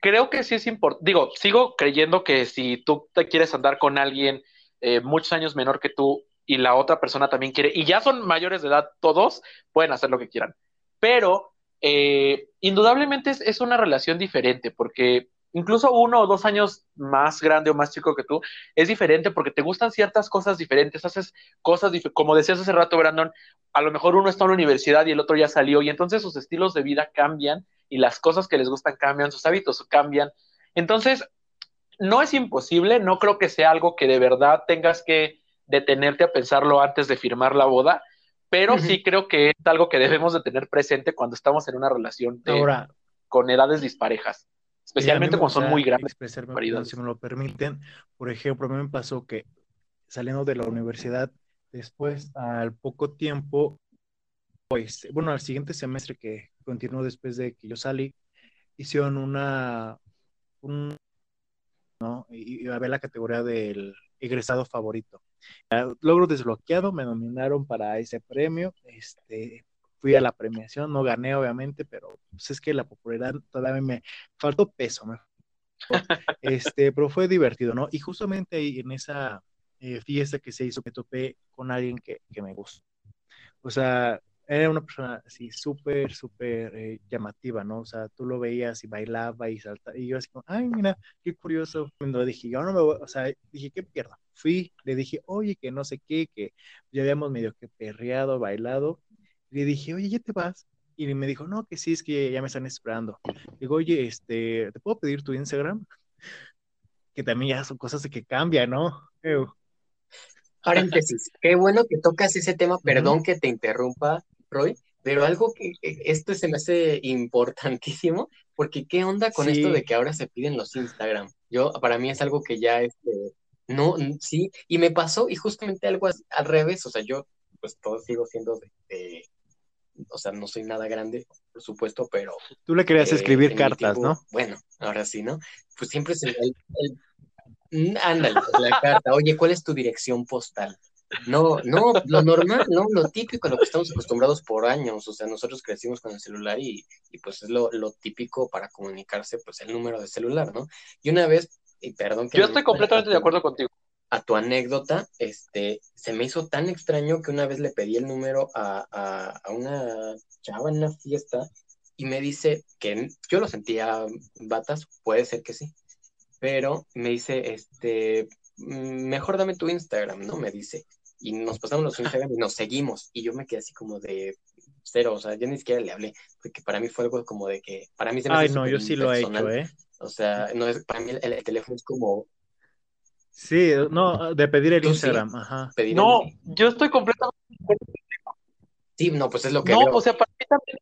creo que sí es importante, digo, sigo creyendo que si tú te quieres andar con alguien eh, muchos años menor que tú y la otra persona también quiere, y ya son mayores de edad todos, pueden hacer lo que quieran. Pero eh, indudablemente es, es una relación diferente, porque incluso uno o dos años más grande o más chico que tú, es diferente porque te gustan ciertas cosas diferentes, haces cosas, dif como decías hace rato, Brandon, a lo mejor uno está en la universidad y el otro ya salió, y entonces sus estilos de vida cambian y las cosas que les gustan cambian, sus hábitos cambian. Entonces, no es imposible, no creo que sea algo que de verdad tengas que detenerte a pensarlo antes de firmar la boda, pero sí creo que es algo que debemos de tener presente cuando estamos en una relación de- Ahora, con edades disparejas, especialmente cuando son muy grandes. si me lo permiten. Por ejemplo, a mí me pasó que saliendo de la universidad, después, al poco tiempo, pues, bueno, al siguiente semestre que continuó después de que yo salí, hicieron una, un, ¿no? Y, y había la categoría del egresado favorito. Logro desbloqueado, me nominaron para ese premio, este, fui a la premiación, no gané obviamente, pero pues es que la popularidad todavía me faltó peso, me este, pero fue divertido, ¿no? Y justamente ahí en esa eh, fiesta que se hizo, me topé con alguien que, que me gustó. O sea, era una persona así súper, súper eh, llamativa, ¿no? O sea, tú lo veías y bailaba y saltaba, y yo así como, ay, mira, qué curioso. Cuando dije, yo no me voy, o sea, dije, ¿qué pierdo? Fui, le dije, oye, que no sé qué, que ya habíamos medio que perreado, bailado. Le dije, oye, ¿ya te vas? Y me dijo, no, que sí, es que ya me están esperando. Digo, oye, este, ¿te puedo pedir tu Instagram? Que también ya son cosas de que cambian, ¿no? Paréntesis, qué bueno que tocas ese tema, perdón que te interrumpa, Roy, pero algo que que esto se me hace importantísimo, porque qué onda con esto de que ahora se piden los Instagram. Yo, para mí es algo que ya, este, no, sí, y me pasó, y justamente algo al revés, o sea, yo, pues todo sigo siendo de, de- o sea, no soy nada grande, por supuesto, pero Tú le querías eh, escribir cartas, tiempo, ¿no? bueno, ahora sí, ¿no? Pues siempre se el, el- Ándale, la carta. Oye, ¿cuál es tu dirección postal? No, no, lo normal, no, lo típico, lo que estamos acostumbrados por años. O sea, nosotros crecimos con el celular y, y pues es lo, lo típico para comunicarse, pues el número de celular, ¿no? Y una vez, y perdón que Yo estoy completamente de acuerdo contigo. a tu anécdota, este, se me hizo tan extraño que una vez le pedí el número a, a, a una chava en una fiesta y me dice que yo lo sentía batas, puede ser que sí, pero me dice, este, mm, mejor dame tu Instagram, ¿no? Me dice. Y nos pasamos los Instagram y nos seguimos. Y yo me quedé así como de cero, o sea, yo ni siquiera le hablé, porque para mí fue algo como de que, para mí se me Ay, no, yo sí lo he hecho. ¿eh? O sea, no es, para mí el, el teléfono es como Sí, no, de pedir el. Instagram, ajá. pedir No, el... yo estoy completamente de acuerdo. Sí, no, pues es lo que No, veo. o sea, para mí también,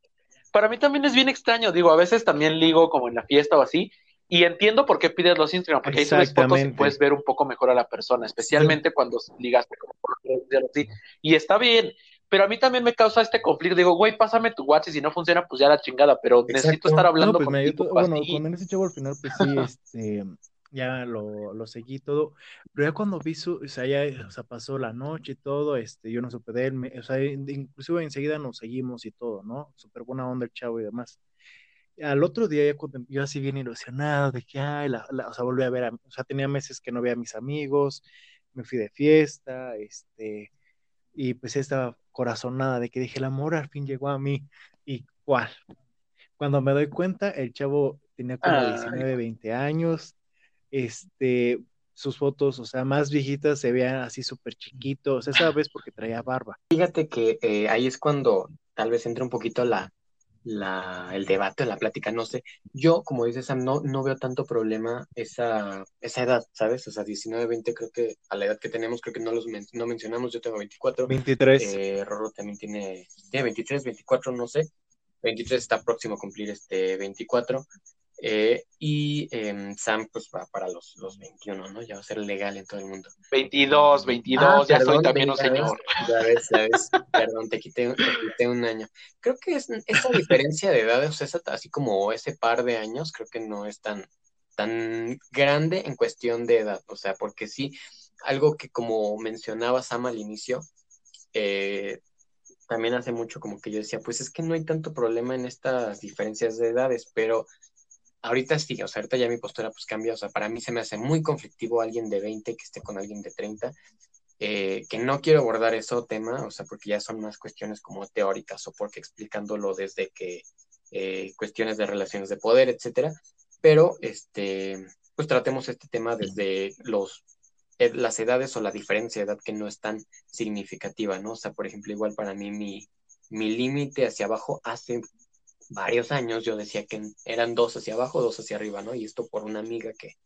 para mí también es bien extraño. Digo, a veces también ligo como en la fiesta o así, Y entiendo por qué pides los Instagram, porque ahí subes fotos y puedes ver un poco mejor a la persona, especialmente cuando ligaste como por así. Y está bien, pero a mí también me causa este conflicto. Digo, güey, pásame tu WhatsApp y si no funciona, pues ya la chingada, pero necesito estar hablando no, pues con Bueno, con ese chavo al final, pues sí, este, ya lo, lo, seguí todo, pero ya cuando vi su, o sea, ya, o sea, pasó la noche y todo, este, yo no supe de él, o sea, inclusive enseguida nos seguimos y todo, ¿no? Súper buena onda el chavo y demás. Al otro día, ya cuando, yo así bien ilusionado, de que, ay, la, o sea, volví a ver, o sea, tenía meses que no veía a mis amigos, me fui de fiesta, este, y pues estaba corazonada de que dije, el amor al fin llegó a mí, ¿y cuál? Cuando me doy cuenta, el chavo tenía como 19, 20 años, este, sus fotos, o sea, más viejitas se veían así súper chiquitos, esa vez porque traía barba. Fíjate que eh, ahí es cuando tal vez entra un poquito la, la, el debate, la plática, no sé. Yo, como dices Sam, no, no veo tanto problema esa, esa edad, ¿sabes? O sea, 19, 20, creo que a la edad que tenemos, creo que no los no mencionamos, yo tengo 24. 23. Eh, Rorro también tiene, tiene 23, 24, no sé. 23 está próximo a cumplir este 24. Eh, y em, Sam pues va para los, los 21, ¿no? Ya va a ser legal en todo el mundo. 22, 22, ah, ya soy también un señor. Ya ves, ya ves, perdón, te quité, quité, un año. Creo que es, esa diferencia de edades, esa, así como ese par de años, creo que no es tan, tan grande en cuestión de edad, o sea, porque sí, algo que como mencionaba Sam al inicio, eh, también hace mucho como que yo decía, pues es que no hay tanto problema en estas diferencias de edades, pero ahorita sí, o sea, ahorita ya mi postura pues cambia, o sea, para mí se me hace muy conflictivo alguien de 20 que esté con alguien de 30, eh, que no quiero abordar eso tema, o sea, porque ya son más cuestiones como teóricas o porque explicándolo desde que eh, cuestiones de relaciones de poder, etcétera, pero este, pues tratemos este tema desde los eh, las edades o la diferencia de edad que no es tan significativa, ¿no? O sea, por ejemplo, igual para mí mi, mi límite hacia abajo hace varios años yo decía que eran dos hacia abajo, dos hacia arriba, ¿no? Y esto por una amiga que,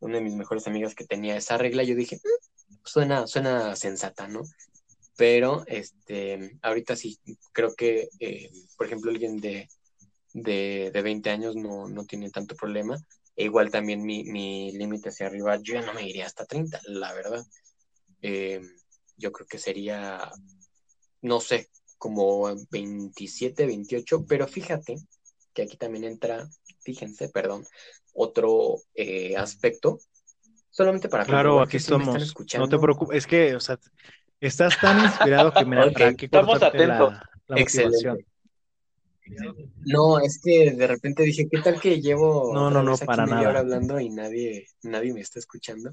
una de mis mejores amigas que tenía esa regla, yo dije, mm, suena, suena sensata, ¿no? Pero, este, ahorita sí, creo que, eh, por ejemplo, alguien de, de, 20 años no, no tiene tanto problema. E igual también mi, mi límite hacia arriba, yo ya no me iría hasta 30, la verdad. Eh, yo creo que sería, no sé, como 27, 28, pero fíjate que aquí también entra, fíjense, perdón, otro eh, aspecto, solamente para Claro, aquí estamos. no te preocupes, es que, o sea, estás tan inspirado que me da okay. Estamos atentos. La, Excelente. No, es que de repente dije, ¿qué tal que llevo no, no, no, para nada. hablando y nadie, nadie me está escuchando?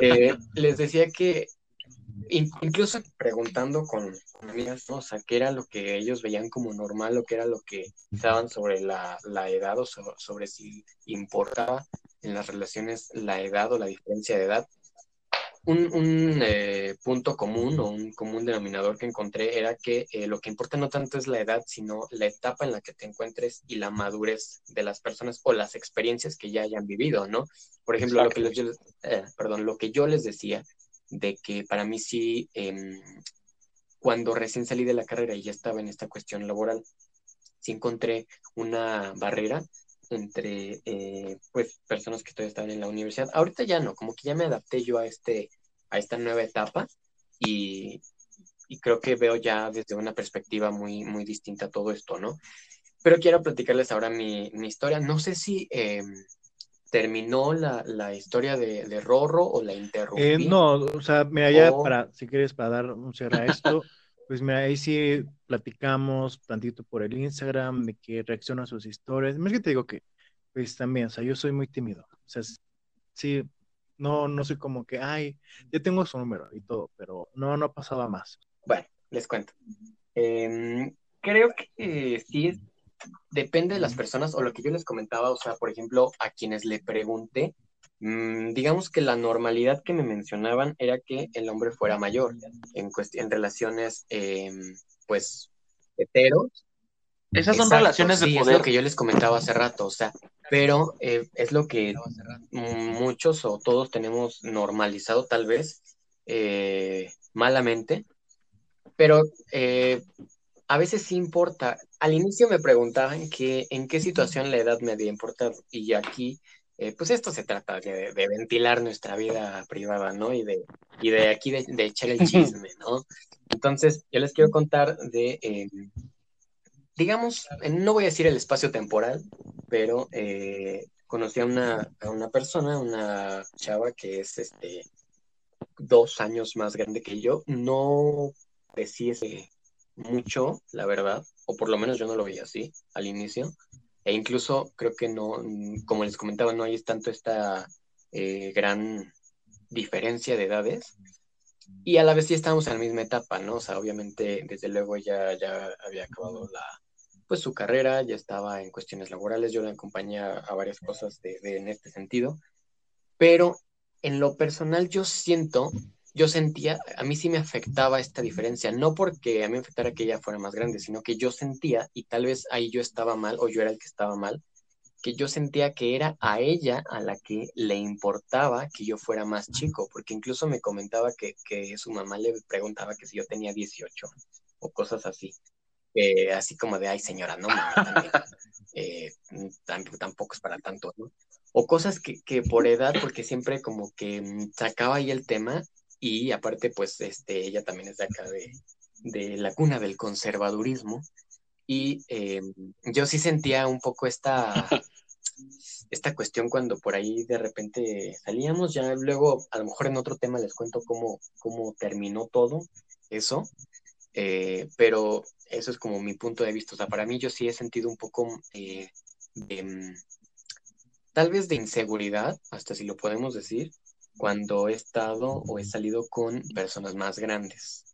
Eh, les decía que incluso preguntando con, amigas, ¿no? o sea, qué era lo que ellos veían como normal o qué era lo que pensaban sobre la, edad o sobre, si importaba en las relaciones la edad o la diferencia de edad. Un, eh, punto común o un común denominador que encontré era que eh, lo que importa no tanto es la edad, sino la etapa en la que te encuentres y la madurez de las personas o las experiencias que ya hayan vivido, ¿no? Por ejemplo, lo que, eh, perdón, lo que yo les decía de que para mí sí, em, cuando recién salí de la carrera y ya estaba en esta cuestión laboral, sí encontré una barrera entre eh, pues personas que todavía estaban en la universidad. Ahorita ya no, como que ya me adapté yo a este a esta nueva etapa y, creo que veo ya desde una perspectiva muy muy distinta todo esto, ¿no? Pero quiero platicarles ahora mi, historia. No sé si em, terminó la, la historia de, de, Rorro o la interrumpí? Eh, no, o sea, mira, ya para, si quieres, para dar un cierre a esto, pues mira, ahí sí platicamos tantito por el Instagram, de que reacciona a sus historias. Más que te digo que, pues también, o sea, yo soy muy tímido. O sea, sí, no, no soy como que, ay, ya tengo su número y todo, pero no, no pasaba más. Bueno, les cuento. Em, creo que sí es depende de las personas o lo que yo les comentaba, o sea, por ejemplo, a quienes le pregunté, mm, digamos que la normalidad que me mencionaban era que el hombre fuera mayor en, en relaciones, em, pues, heteros. Esas son relaciones de poder. Es lo que yo les comentaba hace rato, o sea, pero eh, es lo que muchos o todos tenemos normalizado tal vez eh, malamente, pero eh, a veces sí importa. Al inicio me preguntaban que en qué situación la edad me había importado. Y aquí, eh, pues esto se trata de, ventilar nuestra vida privada, ¿no? Y de, y de aquí de, echar el chisme, ¿no? Entonces, yo les quiero contar de, eh, digamos, no voy a decir el espacio temporal, pero eh, conocí a una, a una persona, una chava que es este dos años más grande que yo. No ese mucho, la verdad, o por lo menos yo no lo veía así al inicio, e incluso creo que no, como les comentaba, no hay tanto esta eh, gran diferencia de edades, y a la vez sí estábamos en la misma etapa, ¿no? O sea, obviamente, desde luego ella ya había acabado la, pues su carrera, ya estaba en cuestiones laborales, yo la acompañé a varias cosas de, en este sentido, pero en lo personal yo siento yo sentía, a mí sí me afectaba esta diferencia, no porque a mí me afectara que ella fuera más grande, sino que yo sentía, y tal vez ahí yo estaba mal o yo era el que estaba mal, que yo sentía que era a ella a la que le importaba que yo fuera más chico, porque incluso me comentaba que, su mamá le preguntaba que si yo tenía 18 o cosas así. así como de, ay señora, no, también, eh, tampoco es para tanto, ¿no? O cosas que, que por edad, porque siempre como que sacaba ahí el tema y aparte, pues, este, ella también es de acá de, la cuna del conservadurismo. Y eh, yo sí sentía un poco esta, esta cuestión cuando por ahí de repente salíamos, ya luego a lo mejor en otro tema les cuento cómo, cómo terminó todo eso, eh, pero eso es como mi punto de vista. O sea, para mí yo sí he sentido un poco eh, de, mm, tal vez de inseguridad, hasta si lo podemos decir, cuando he estado o he salido con personas más grandes.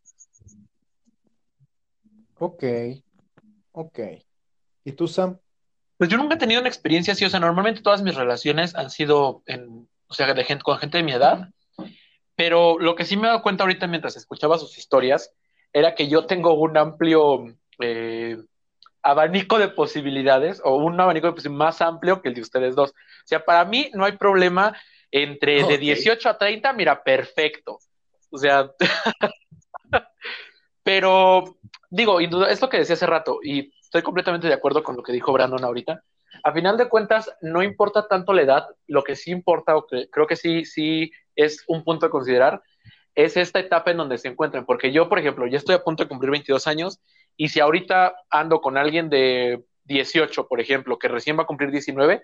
Ok, ok. ¿Y tú, Sam? Pues yo nunca he tenido una experiencia así, o sea, normalmente todas mis relaciones han sido en, o sea, de gente, con gente de mi edad, pero lo que sí me he dado cuenta ahorita mientras escuchaba sus historias era que yo tengo un amplio eh, abanico de posibilidades o un abanico de posibilidades más amplio que el de ustedes dos. O sea, para mí no hay problema entre de 18 a 30, mira, perfecto. O sea, pero digo, es lo que decía hace rato y estoy completamente de acuerdo con lo que dijo Brandon ahorita. A final de cuentas, no importa tanto la edad, lo que sí importa, o que creo que sí, sí es un punto a considerar, es esta etapa en donde se encuentran. Porque yo, por ejemplo, ya estoy a punto de cumplir 22 años y si ahorita ando con alguien de 18, por ejemplo, que recién va a cumplir 19,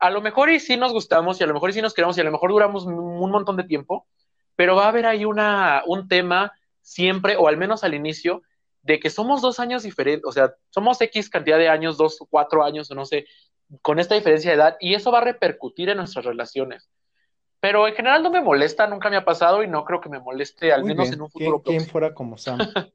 a lo mejor y sí nos gustamos y a lo mejor y sí nos queremos y a lo mejor duramos un montón de tiempo, pero va a haber ahí una, un tema siempre, o al menos al inicio, de que somos dos años diferentes, o sea, somos X cantidad de años, dos, cuatro años, o no sé, con esta diferencia de edad, y eso va a repercutir en nuestras relaciones. Pero en general no me molesta, nunca me ha pasado y no creo que me moleste, al menos en un futuro ¿Quién, ¿Quién fuera como Sam?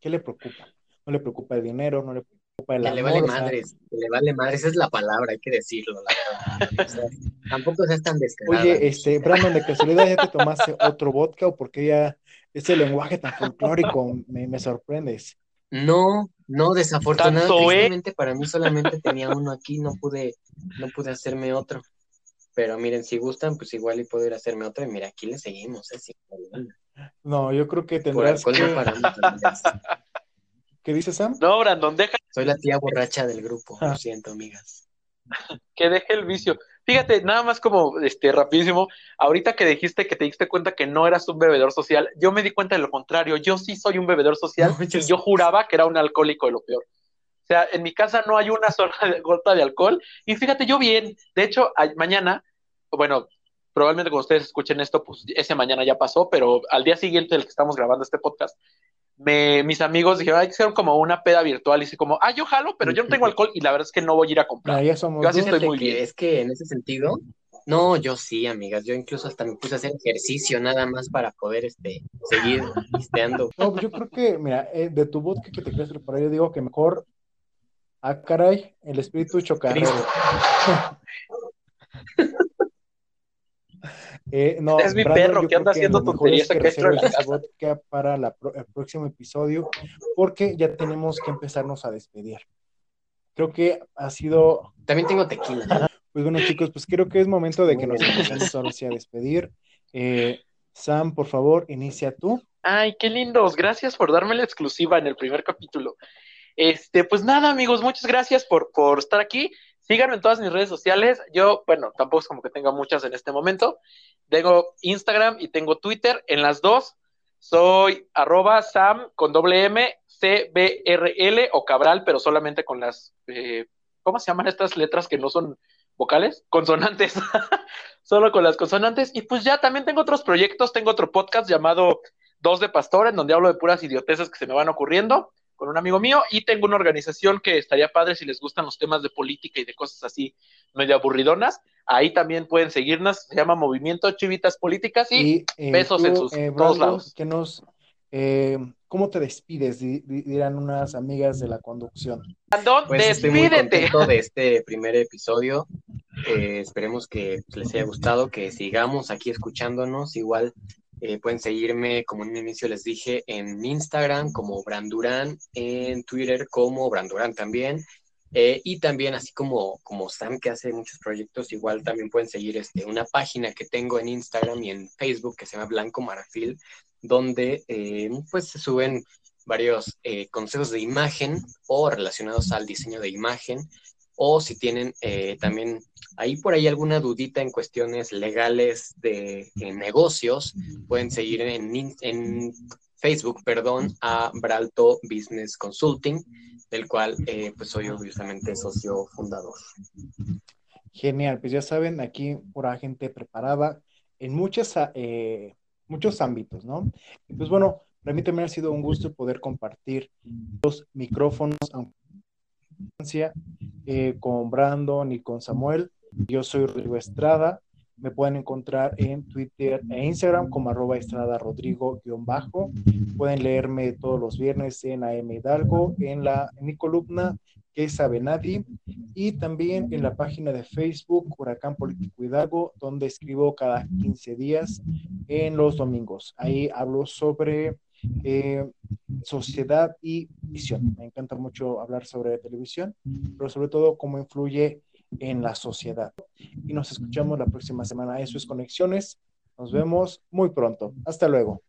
¿Qué le preocupa? No le preocupa el dinero, no le que le vale madres, que le vale madres, esa es la palabra, hay que decirlo, la verdad. tampoco seas tan descarado. Oye, este, Brandon, de casualidad ya te tomaste otro vodka o porque ya ese lenguaje tan folclórico me, me sorprendes. No, no, desafortunadamente para mí solamente tenía uno aquí, no pude, no pude hacerme otro. Pero miren, si gustan, pues igual y puedo ir a hacerme otro. Y mira, aquí le seguimos, ¿eh? no, yo creo que tendrás que... ¿Qué dice Sam? No, Brandon, deja. Soy la tía borracha del grupo, lo ah. siento, amigas. que deje el vicio. Fíjate, nada más como este rapidísimo, ahorita que dijiste que te diste cuenta que no eras un bebedor social, yo me di cuenta de lo contrario, yo sí soy un bebedor social y yo juraba que era un alcohólico de lo peor. O sea, en mi casa no hay una sola gota de alcohol y fíjate, yo bien, de hecho, mañana, bueno, probablemente cuando ustedes escuchen esto, pues ese mañana ya pasó, pero al día siguiente del que estamos grabando este podcast, me, mis amigos dijeron, hay que hacer como una peda virtual. Y así como, ah, yo jalo, pero yo no tengo alcohol y la verdad es que no voy a ir a comprar. yo así estoy muy bien. Es que en ese sentido, no, yo sí, amigas. Yo incluso hasta me puse a hacer ejercicio nada más para poder este, seguir pisteando. No, pues yo creo que, mira, eh, de tu vodka que te quieres preparar, yo digo que mejor, ah, caray, el espíritu chocarrero. Eh, no, es mi perro que anda haciendo tonterías que para el próximo episodio, porque ya tenemos que empezarnos a despedir. Creo que ha sido. También tengo tequila. Pues bueno, chicos, pues creo que es momento de que nos empecemos ahora sí a despedir. Eh, Sam, por favor, inicia tú. Ay, qué lindos. Gracias por darme la exclusiva en el primer capítulo. Este, pues nada, amigos, muchas gracias por, por estar aquí. Síganme en todas mis redes sociales. Yo, bueno, tampoco es como que tenga muchas en este momento. Tengo Instagram y tengo Twitter. En las dos soy arroba Sam con doble M, C, B, R, L o Cabral, pero solamente con las, eh, ¿cómo se llaman estas letras que no son vocales? Consonantes. Solo con las consonantes. Y pues ya también tengo otros proyectos. Tengo otro podcast llamado Dos de Pastor, en donde hablo de puras idioteces que se me van ocurriendo con un amigo mío y tengo una organización que estaría padre si les gustan los temas de política y de cosas así medio aburridonas. Ahí también pueden seguirnos, se llama Movimiento Chivitas Políticas y, eh, besos en sus eh, todos lados. Que nos, eh, ¿Cómo te despides? Dirán unas amigas de la conducción. pues Estoy muy contento de este primer episodio. esperemos que les haya gustado, que sigamos aquí escuchándonos. Igual eh, pueden seguirme, como en un inicio les dije, en Instagram como Brandurán, en Twitter como Brandurán también. Eh, y también, así como, como Sam, que hace muchos proyectos, igual también pueden seguir este, una página que tengo en Instagram y en Facebook que se llama Blanco Marfil, donde eh, pues se suben varios consejos de imagen o relacionados al diseño de imagen o si tienen eh, también ahí por ahí alguna dudita en cuestiones legales de negocios, pueden seguir en, Facebook, perdón, a Bralto Business Consulting, del cual eh, pues soy obviamente socio fundador. Genial, pues ya saben, aquí por gente preparada en muchas, eh, muchos ámbitos, ¿no? pues bueno, para mí también ha sido un gusto poder compartir los micrófonos, eh, con Brandon y con Samuel. Yo soy Rodrigo Estrada. Me pueden encontrar en Twitter e Instagram como arroba estrada rodrigo-bajo. Pueden leerme todos los viernes en AM Hidalgo, en, la, en mi columna que sabe nadie, y también en la página de Facebook Huracán Político Hidalgo, donde escribo cada 15 días en los domingos. Ahí hablo sobre eh, sociedad y visión. Me encanta mucho hablar sobre televisión, pero sobre todo cómo influye en la sociedad. Y nos escuchamos la próxima semana. Eso es Conexiones. Nos vemos muy pronto. Hasta luego.